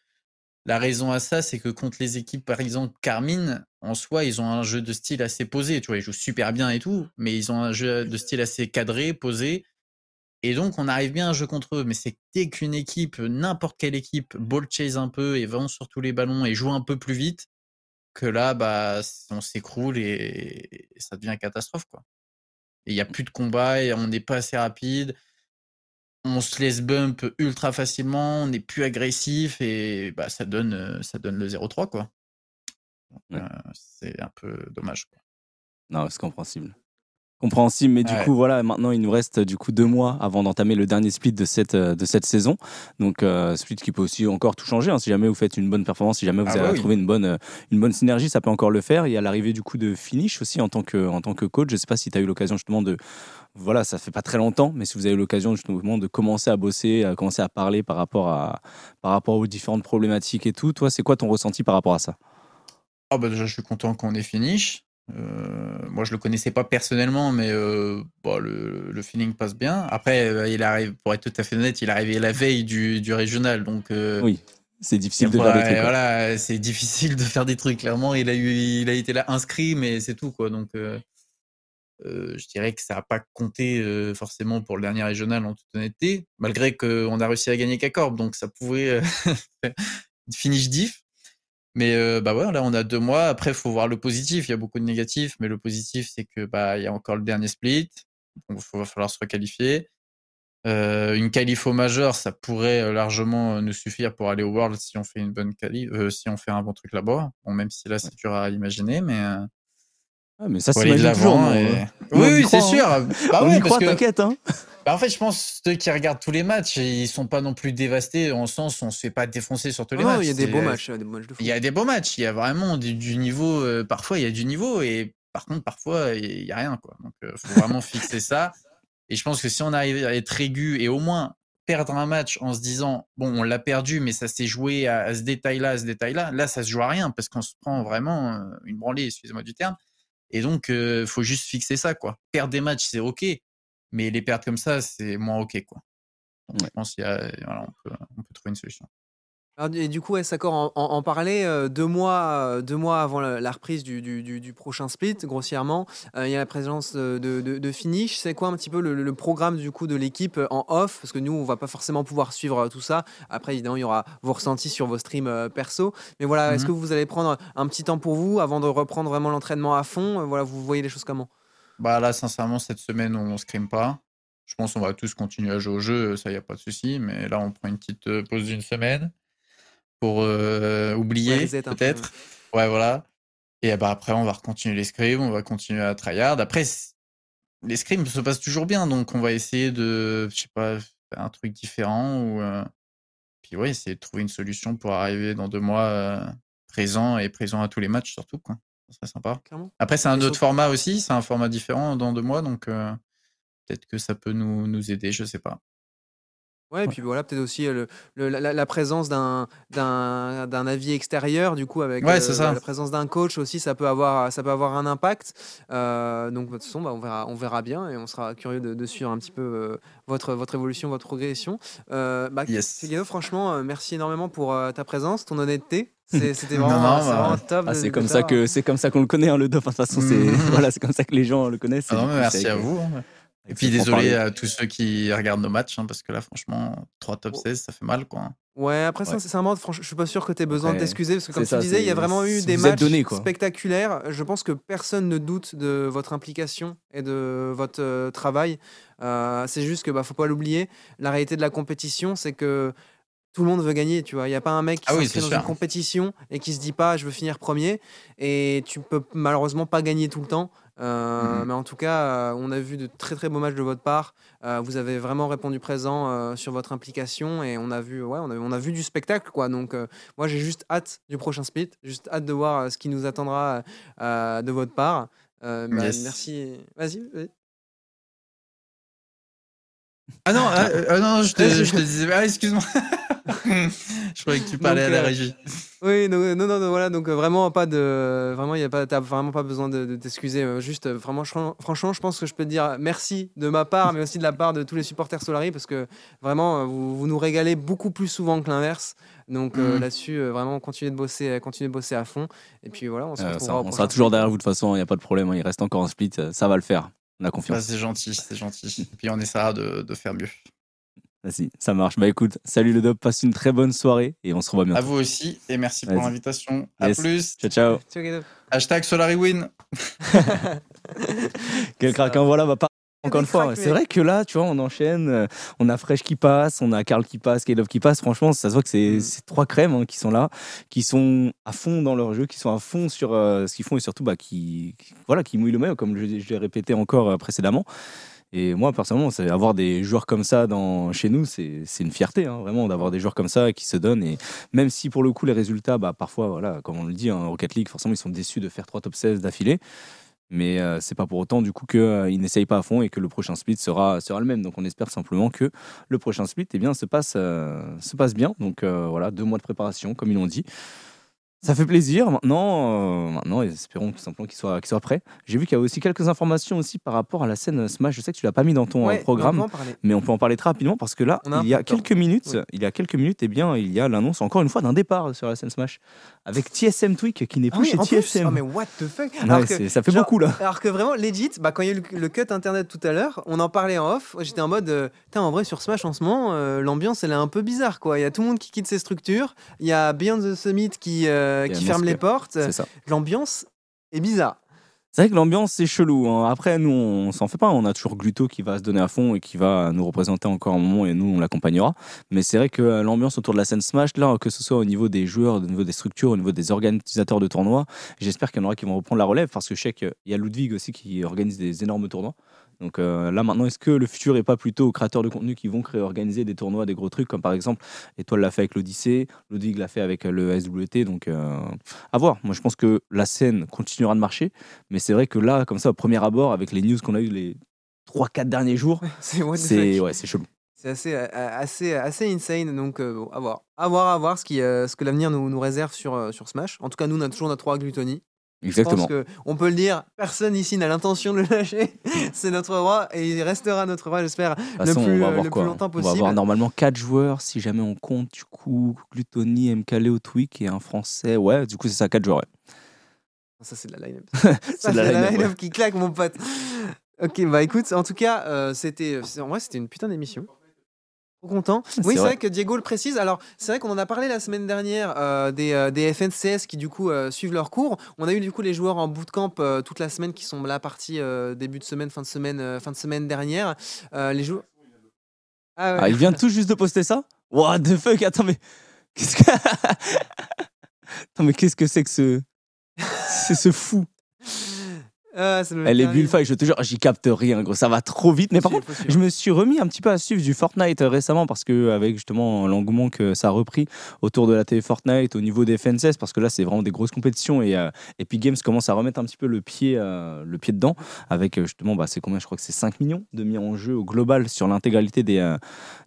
la raison à ça, c'est que contre les équipes, par exemple, Carmine, en soi, ils ont un jeu de style assez posé. Tu vois, ils jouent super bien et tout, mais ils ont un jeu de style assez cadré, posé. Et donc, on arrive bien à jouer contre eux. Mais c'est dès qu'une équipe, n'importe quelle équipe, ball chase un peu et va sur tous les ballons et joue un peu plus vite, que là, bah, on s'écroule et... et ça devient catastrophe, quoi. Et il n'y a plus de combat et on n'est pas assez rapide on se laisse bump ultra facilement, on n'est plus agressif et bah, ça, donne, euh, ça donne le 0-3 quoi. Ouais. euh, c'est un peu dommage. Quoi. Non, c'est compréhensible. Compréhensible, mais du Ouais. coup, voilà, maintenant, il nous reste du coup deux mois avant d'entamer le dernier split de cette, euh, de cette saison. Donc, euh, split qui peut aussi encore tout changer. hein. Si jamais vous faites une bonne performance, si jamais vous Ah avez bah oui. trouvé une bonne, euh, une bonne synergie, ça peut encore le faire. Il y a l'arrivée du coup de Finish aussi en tant que, en tant que coach. Je sais pas si tu as eu l'occasion justement de. Voilà, ça fait pas très longtemps, mais si vous avez eu l'occasion justement de commencer à bosser, à commencer à parler par rapport, à, par rapport aux différentes problématiques et tout, toi, c'est quoi ton ressenti par rapport à ça? Ah bah déjà je suis content qu'on ait finish. Euh, moi je le connaissais pas personnellement, mais euh, bon, le, le feeling passe bien. Après, euh, il arrive, pour être tout à fait honnête, il est arrivé la veille du, du régional, donc Oui, c'est difficile de faire des trucs. Voilà, c'est difficile de faire des trucs. Clairement, il a eu, il a été là inscrit, mais c'est tout quoi. Donc, je dirais que ça n'a pas compté forcément pour le dernier régional en toute honnêteté, malgré qu'on a réussi à gagner Cacorb, donc ça pouvait finish diff. Mais euh, bah ouais, là on a deux mois. Après, il faut voir le positif. Il y a beaucoup de négatifs, mais le positif c'est que bah il y a encore le dernier split, donc il va falloir se requalifier. Euh, une qualif au majeur, ça pourrait euh, largement euh, nous suffire pour aller au World si on fait une bonne qualif, euh, si on fait un bon truc là-bas. Bon, même si là, c'est dur à imaginer, mais. Euh, Ah, mais ça, c'est de toujours. et- euh, Oui, c'est hein. sûr. Bah on ouais, y parce croit, que- t'inquiète. Hein. Bah, en fait, je pense ceux qui regardent tous les matchs, ils sont pas non plus dévastés en sens où on se fait pas défoncer sur tous les Non, matchs. il y a des beaux matchs, euh, des beaux matchs de foot. Il y a des beaux matchs. Il y a vraiment du, du niveau. euh, parfois, il y a du niveau et par contre, parfois, il y a rien quoi. Donc, euh, faut vraiment fixer ça. Et je pense que si on arrive à être aigu et au moins perdre un match en se disant bon, on l'a perdu, mais ça s'est joué à, à ce détail-là, à ce détail-là. Là, ça se joue à rien parce qu'on se prend vraiment euh, une branlée, excusez-moi du terme. Et donc, euh, faut juste fixer ça quoi. Perdre des matchs, c'est ok, mais les perdre comme ça, c'est moins ok quoi. Donc, Ouais. Je pense qu'il y a, voilà, on peut, on peut trouver une solution. Alors, et du coup, ouais, Sakor en, en, en parlait euh, deux, mois, euh, deux mois avant la, la reprise du, du, du- du prochain split, grossièrement. Euh, il y a la présence de, de, de- de Finish. C'est quoi un petit peu le, le programme du coup de l'équipe en off? Parce que nous, on va pas forcément pouvoir suivre tout ça. Après, évidemment, il y aura vos ressentis sur vos streams perso. Mais voilà, est-ce Mhm. que vous allez prendre un petit temps pour vous avant de reprendre vraiment l'entraînement à fond? Voilà, vous voyez les choses comment? Bah là, sincèrement, cette semaine, on scrim pas. Je pense qu'on va tous continuer à jouer au jeu, ça y a pas de souci. Mais là, on prend une petite pause d'une semaine pour euh, oublier, Ouais, peu, peut-être. Ouais, voilà. Et bah après, on va continuer les scrims, on va continuer à tryhard. Après, c- les scrims se passent toujours bien, donc on va essayer de, je sais pas, faire un truc différent ou euh, puis ouais, essayer de trouver une solution pour arriver dans deux mois euh, présent et présent à tous les matchs surtout quoi. Ça serait sympa. Clairement. Après, c'est un autre format aussi, c'est un format différent dans deux mois, donc peut-être que ça peut nous, nous aider, je sais pas. Ouais, et puis voilà, peut-être aussi euh, le, le- la, la présence d'un d'un d'un avis extérieur, du coup, avec Ouais, euh, la présence d'un coach aussi, ça peut avoir, ça peut avoir un impact. Euh, donc, de toute façon, bah, on, verra, on verra bien et on sera curieux de, de suivre un petit peu euh, votre, votre évolution, votre progression. Euh, bah, Yes. Franchement, merci énormément pour euh, ta présence, ton honnêteté. C'est- C'était vraiment, non, c'est bah, vraiment top. Ah, de- c'est de comme ça que c'est comme ça qu'on le connaît hein, le. Enfin, De toute façon, c'est voilà, c'est comme ça que les gens le connaissent. Ah non, mais merci c'est à vous. hein. Et puis désolé à tous ceux qui regardent nos matchs, hein, parce que là, franchement, 3 top 16, ça fait mal, quoi. Ouais, après, Ouais. sincèrement, franchement, je suis pas sûr que tu aies besoin de Après, t'excuser parce que, comme tu ça, disais, il y a vraiment eu des matchs donné, spectaculaires. Je pense que personne ne doute de votre implication et de votre euh, travail. Euh, c'est juste que, bah, faut pas l'oublier, la réalité de la compétition, c'est que tout le monde veut gagner, tu vois. Il n'y a pas un mec qui Ah s'inscrit dans une compétition et qui se dit pas je veux finir premier et tu peux malheureusement pas gagner tout le temps. Euh, Mhm. Mais en tout cas, euh, on a vu de très très beaux matchs de votre part. Euh, vous avez vraiment répondu présent sur votre implication et on a vu, ouais, on a, on a vu du spectacle quoi. Donc moi j'ai juste hâte du prochain split, juste hâte de voir ce qui nous attendra de votre part. Bah, Yes. Merci. Vas-y. vas-y. Ah non, ah, euh, ah non, je te, je te disais, ah, excuse-moi. je croyais que tu parlais Donc, à la euh, régie. Oui, non, non, non, non, voilà, donc euh, vraiment pas de, vraiment, il y a pas, t'as vraiment pas besoin de, de t'excuser. juste, vraiment, fran- franchement, je pense que je peux te dire merci de ma part, mais aussi de la part de tous les supporters Solari, parce que vraiment, vous, vous nous régalez beaucoup plus souvent que l'inverse. Donc euh, Mhm. là-dessus, euh, vraiment, continuez de bosser, continuez de bosser à fond. Et puis voilà, on se Euh, retrouvera ça, au on sera toujours derrière vous de toute façon, il n'y a pas de problème. hein, Il reste encore un split, ça va le faire. On a Bah, confiance. c'est gentil, c'est gentil. Et puis on essaiera de, de faire mieux. Vas-y, ça marche. Bah écoute, salut le Dop, passe une très bonne soirée et on se revoit À bientôt. vous aussi, et merci pour l'invitation. À Yes. plus. Ciao, ciao. Hashtag SolariWin. Quel hein, voilà, bah, pas- Encore une fois, c'est vrai que là, tu vois, on enchaîne. euh, On a Fresh qui passe, on a Karl qui passe, K-Love qui passe. Franchement, ça se voit que c'est Mm. trois crèmes hein, qui sont là, qui sont à fond dans leur jeu, qui sont à fond sur euh, ce qu'ils font et surtout bah, qui, qui- voilà, qui mouillent le maillot, comme je, je l'ai répété encore euh, précédemment. Et moi, personnellement, avoir des joueurs comme ça dans, chez nous, c'est une fierté, hein, vraiment, d'avoir des joueurs comme ça qui se donnent. Et même si pour le coup, les résultats, bah, parfois, voilà, comme on le dit, en Rocket League, forcément, ils sont déçus de faire trois top 16 d'affilée. Mais euh, c'est pas pour autant du coup qu'ils n'essayent pas à fond et que le prochain split sera, sera le même. Donc on espère simplement que le prochain split eh bien, se, passe, euh, se passe bien. Donc euh, voilà, deux mois de préparation, comme ils l'ont dit. Ça fait plaisir. Maintenant, euh, maintenant espérons tout simplement qu'il soit, qu'il soit prêt. J'ai vu qu'il y a aussi quelques informations aussi par rapport à la scène Smash. Je sais que tu l'as pas mis dans ton euh, programme, on mais on peut en parler très rapidement parce que là, il y a temps. quelques minutes, Oui. il y a quelques minutes, eh bien, il y a l'annonce encore une fois d'un départ sur la scène Smash avec TSM Tweak qui n'est Ah plus oui, chez TSM. Ah, mais what the fuck? Ouais, Alors que- ça fait genre, beaucoup là. Alors que vraiment, legit, bah, quand il y a eu le, le cut internet tout à l'heure, on en parlait en off. J'étais en mode, euh, en vrai, sur Smash en ce moment, euh, l'ambiance elle est un peu bizarre quoi. Il y a tout le monde qui quitte ses structures. Il y a Beyond the Summit qui, euh, qui ferme les portes. L'ambiance est bizarre. C'est vrai que l'ambiance c'est chelou. hein. Après, nous, on s'en fait pas. On a toujours Gluto qui va se donner à fond et qui va nous représenter encore un moment et nous, on l'accompagnera. Mais c'est vrai que euh, l'ambiance autour de la scène Smash, là, que ce soit au niveau des joueurs, au niveau des structures, au niveau des organisateurs de tournois, j'espère qu'il y en aura qui vont reprendre la relève parce que je sais qu'il y a Ludwig aussi qui organise des énormes tournois. Donc euh, là maintenant, est-ce que le futur est pas plutôt aux créateurs de contenu qui vont créer, organiser des tournois, des gros trucs comme par exemple Étoile l'a fait avec l'Odyssée, Ludwig l'a fait avec euh, le SWT, donc euh, à voir. Moi je pense que la scène continuera de marcher, mais c'est vrai que là, comme ça, au premier abord, avec les news qu'on a eu les 3-4 derniers jours, C'est ouais, c'est chelou. C'est assez, assez, assez insane. Donc, euh, bon, à voir. À voir, à voir ce, qui, euh, ce que l'avenir nous, nous réserve sur, euh, sur Smash. En tout cas, nous, on a toujours notre roi Gluttony. Exactement. Je pense qu'on peut le dire, personne ici n'a l'intention de le lâcher. C'est notre roi et il restera notre roi, j'espère, le plus, on euh, le plus longtemps On va possible. avoir normalement 4 joueurs si jamais on compte du coup Gluttony, MKLeo, Twig et un français. Ouais, du coup c'est ça 4 joueurs. ouais. Ça, c'est de la line-up. C'est de la line-up, line-up ouais. qui claque, mon pote. Ok, bah écoute, en tout cas, euh, c'était, c'est- en vrai, c'était une putain d'émission. Content. Oui, c'est vrai. vrai que Diego le précise. Alors, c'est vrai qu'on en a parlé la semaine dernière euh, des, euh, des FNCS qui, du coup, euh, suivent leurs cours. On a eu, du coup, les joueurs en bootcamp toute la semaine qui sont là partis début de semaine, fin de semaine, fin de semaine dernière. Les joueurs. Ah ouais. Ah, il vient tout juste de poster ça? What the fuck? Attends, mais. Qu'est-ce que. Attends, mais qu'est-ce que c'est que ce. C'est ce fou? Ah, ça bullfight, je te jure, j'y capte rien, gros. Ça va trop vite. Mais par contre, je me suis remis un petit peu à suivre du Fortnite euh, récemment parce que, avec justement l'engouement que ça a repris autour de la télé Fortnite au niveau des FNCS, parce que là, c'est vraiment des grosses compétitions et euh, Epic Games commence à remettre un petit peu le pied, euh, le pied dedans avec euh, justement, bah, c'est combien? Je crois que c'est 5 millions de mis en jeu au global sur l'intégralité des, euh,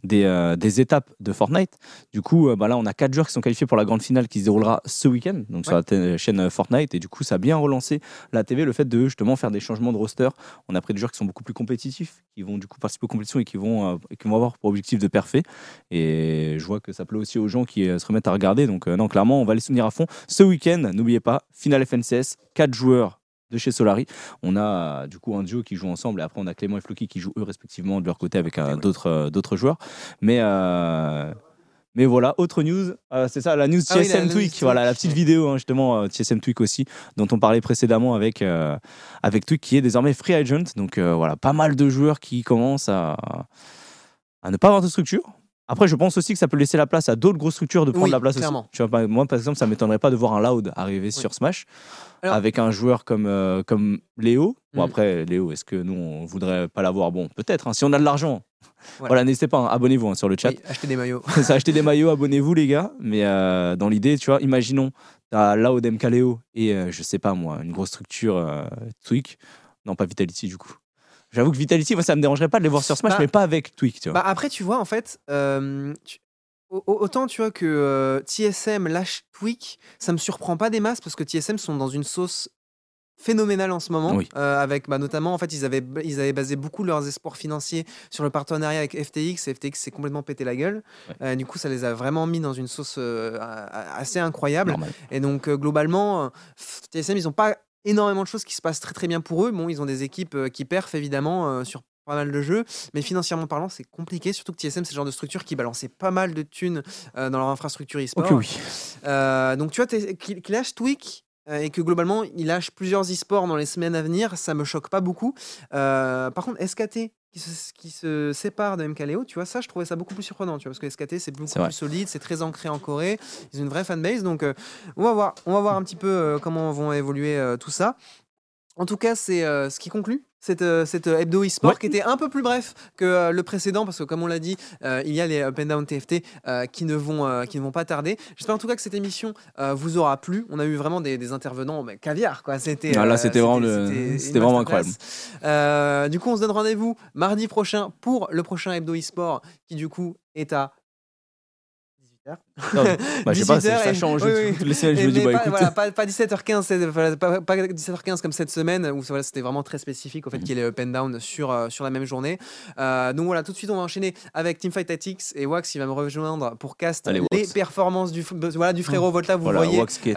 des, euh, des étapes de Fortnite. Du coup, euh, bah, là, on a 4 joueurs qui sont qualifiés pour la grande finale qui se déroulera ce week-end, donc sur la chaîne euh, Fortnite. Et du coup, ça a bien relancé la TV, le fait de justement faire des changements de roster. On a pris des joueurs qui sont beaucoup plus compétitifs, qui vont du coup participer aux compétitions et qui vont, euh, et qui vont avoir pour objectif de perfer. Et je vois que ça plaît aussi aux gens qui euh, se remettent à regarder. Donc, euh, non, clairement, on va les soutenir à fond. Ce week-end, n'oubliez pas, finale FNCS, 4 joueurs de chez Solari. On a du coup un duo qui joue ensemble et après on a Clément et Floki qui jouent eux respectivement de leur côté avec d'autres euh, d'autres joueurs. Mais euh, mais voilà, autre news, euh, c'est ça, la news Ah TSM Tweak, voilà, la petite vidéo hein, justement euh, TSM Tweak aussi, dont on parlait précédemment avec, euh, avec Tweak qui est désormais free agent. Donc voilà, pas mal de joueurs qui commencent à, à ne pas avoir de structure. Après, je pense aussi que ça peut laisser la place à d'autres grosses structures de prendre Oui, la place clairement. aussi. Tu vois, moi, par exemple, ça m'étonnerait pas de voir un Loud arriver sur Smash Alors- avec un joueur comme, euh, comme Léo. Bon, Mhm. après, Léo, est-ce que nous, on voudrait pas l'avoir? Bon, peut-être, hein, si on a de l'argent. Voilà. Voilà, n'hésitez pas, hein, abonnez-vous hein, sur le chat. Oui, acheter des maillots. ça acheter des maillots, abonnez-vous les gars. Mais euh, dans l'idée, tu vois, imaginons, t'as Loud MKLeo et euh, je sais pas moi, une grosse structure euh, Tweak. Non, pas Vitality du coup. J'avoue que Vitality, moi, ça me dérangerait pas de les voir sur Smash, Bah, mais pas avec tu vois. Bah après, tu vois, en fait, euh, tu- autant tu vois que euh, TSM lâche Tweak, ça me surprend pas des masses parce que TSM sont dans une sauce phénoménale en ce moment. Oui. euh, avec bah, notamment, en fait, ils avaient, ils avaient basé beaucoup leurs espoirs financiers sur le partenariat avec FTX et FTX s'est complètement pété la gueule. Ouais. Du coup, ça les a vraiment mis dans une sauce assez incroyable. Normal. Et donc, globalement, TSM, ils n'ont pas énormément de choses qui se passent très très bien pour eux. Bon, ils ont des équipes euh, qui perfent évidemment euh, sur pas mal de jeux, mais financièrement parlant, c'est compliqué. Surtout que TSM, c'est le genre de structure qui balançait pas mal de thunes euh, dans leur infrastructure e-sport. Oui. Euh, donc, tu vois, qu'il qu'il lâche euh, Et que globalement, il lâche plusieurs e-sports dans les semaines à venir, ça me choque pas beaucoup. Par contre, SKT qui se, qui se sépare de MKLeo, tu vois, ça, je trouvais ça beaucoup plus surprenant, tu vois, parce que SKT, c'est beaucoup plus solide, c'est très ancré en Corée, ils ont une vraie fanbase, donc euh, on va voir, on va voir un petit peu euh, comment vont évoluer euh, tout ça. En tout cas, c'est euh, ce qui conclut cette, euh, cette euh, hebdo e-sport Ouais. qui était un peu plus bref que euh, le précédent parce que comme on l'a dit, il y a les up and down TFT qui ne vont qui ne vont pas tarder. J'espère en tout cas que cette émission vous aura plu. On a eu vraiment des, des intervenants mais caviar quoi. C'était Ah, là, c'était vraiment le- c'était vraiment. Euh, du coup, on se donne rendez-vous mardi prochain pour le prochain hebdo e-sport qui du coup est à 18h. Non, bah, je sais pas, 18 c'est- heures ça change oui, toutes oui. les semaines. Je Et me dis, bah pas, écoute. voilà, pas, pas 17h15, c'est- voilà, pas, pas 17h15 comme cette semaine où voilà, c'était vraiment très spécifique au Mm. fait qu'il y ait les up and down sur, euh, sur la même journée. Euh, donc voilà, tout de suite on va enchaîner avec Teamfight Tactics et Wax qui va me rejoindre pour cast Allez, les performances du, voilà, du frérot Volta. Vous Voilà, voyez, Wax qui est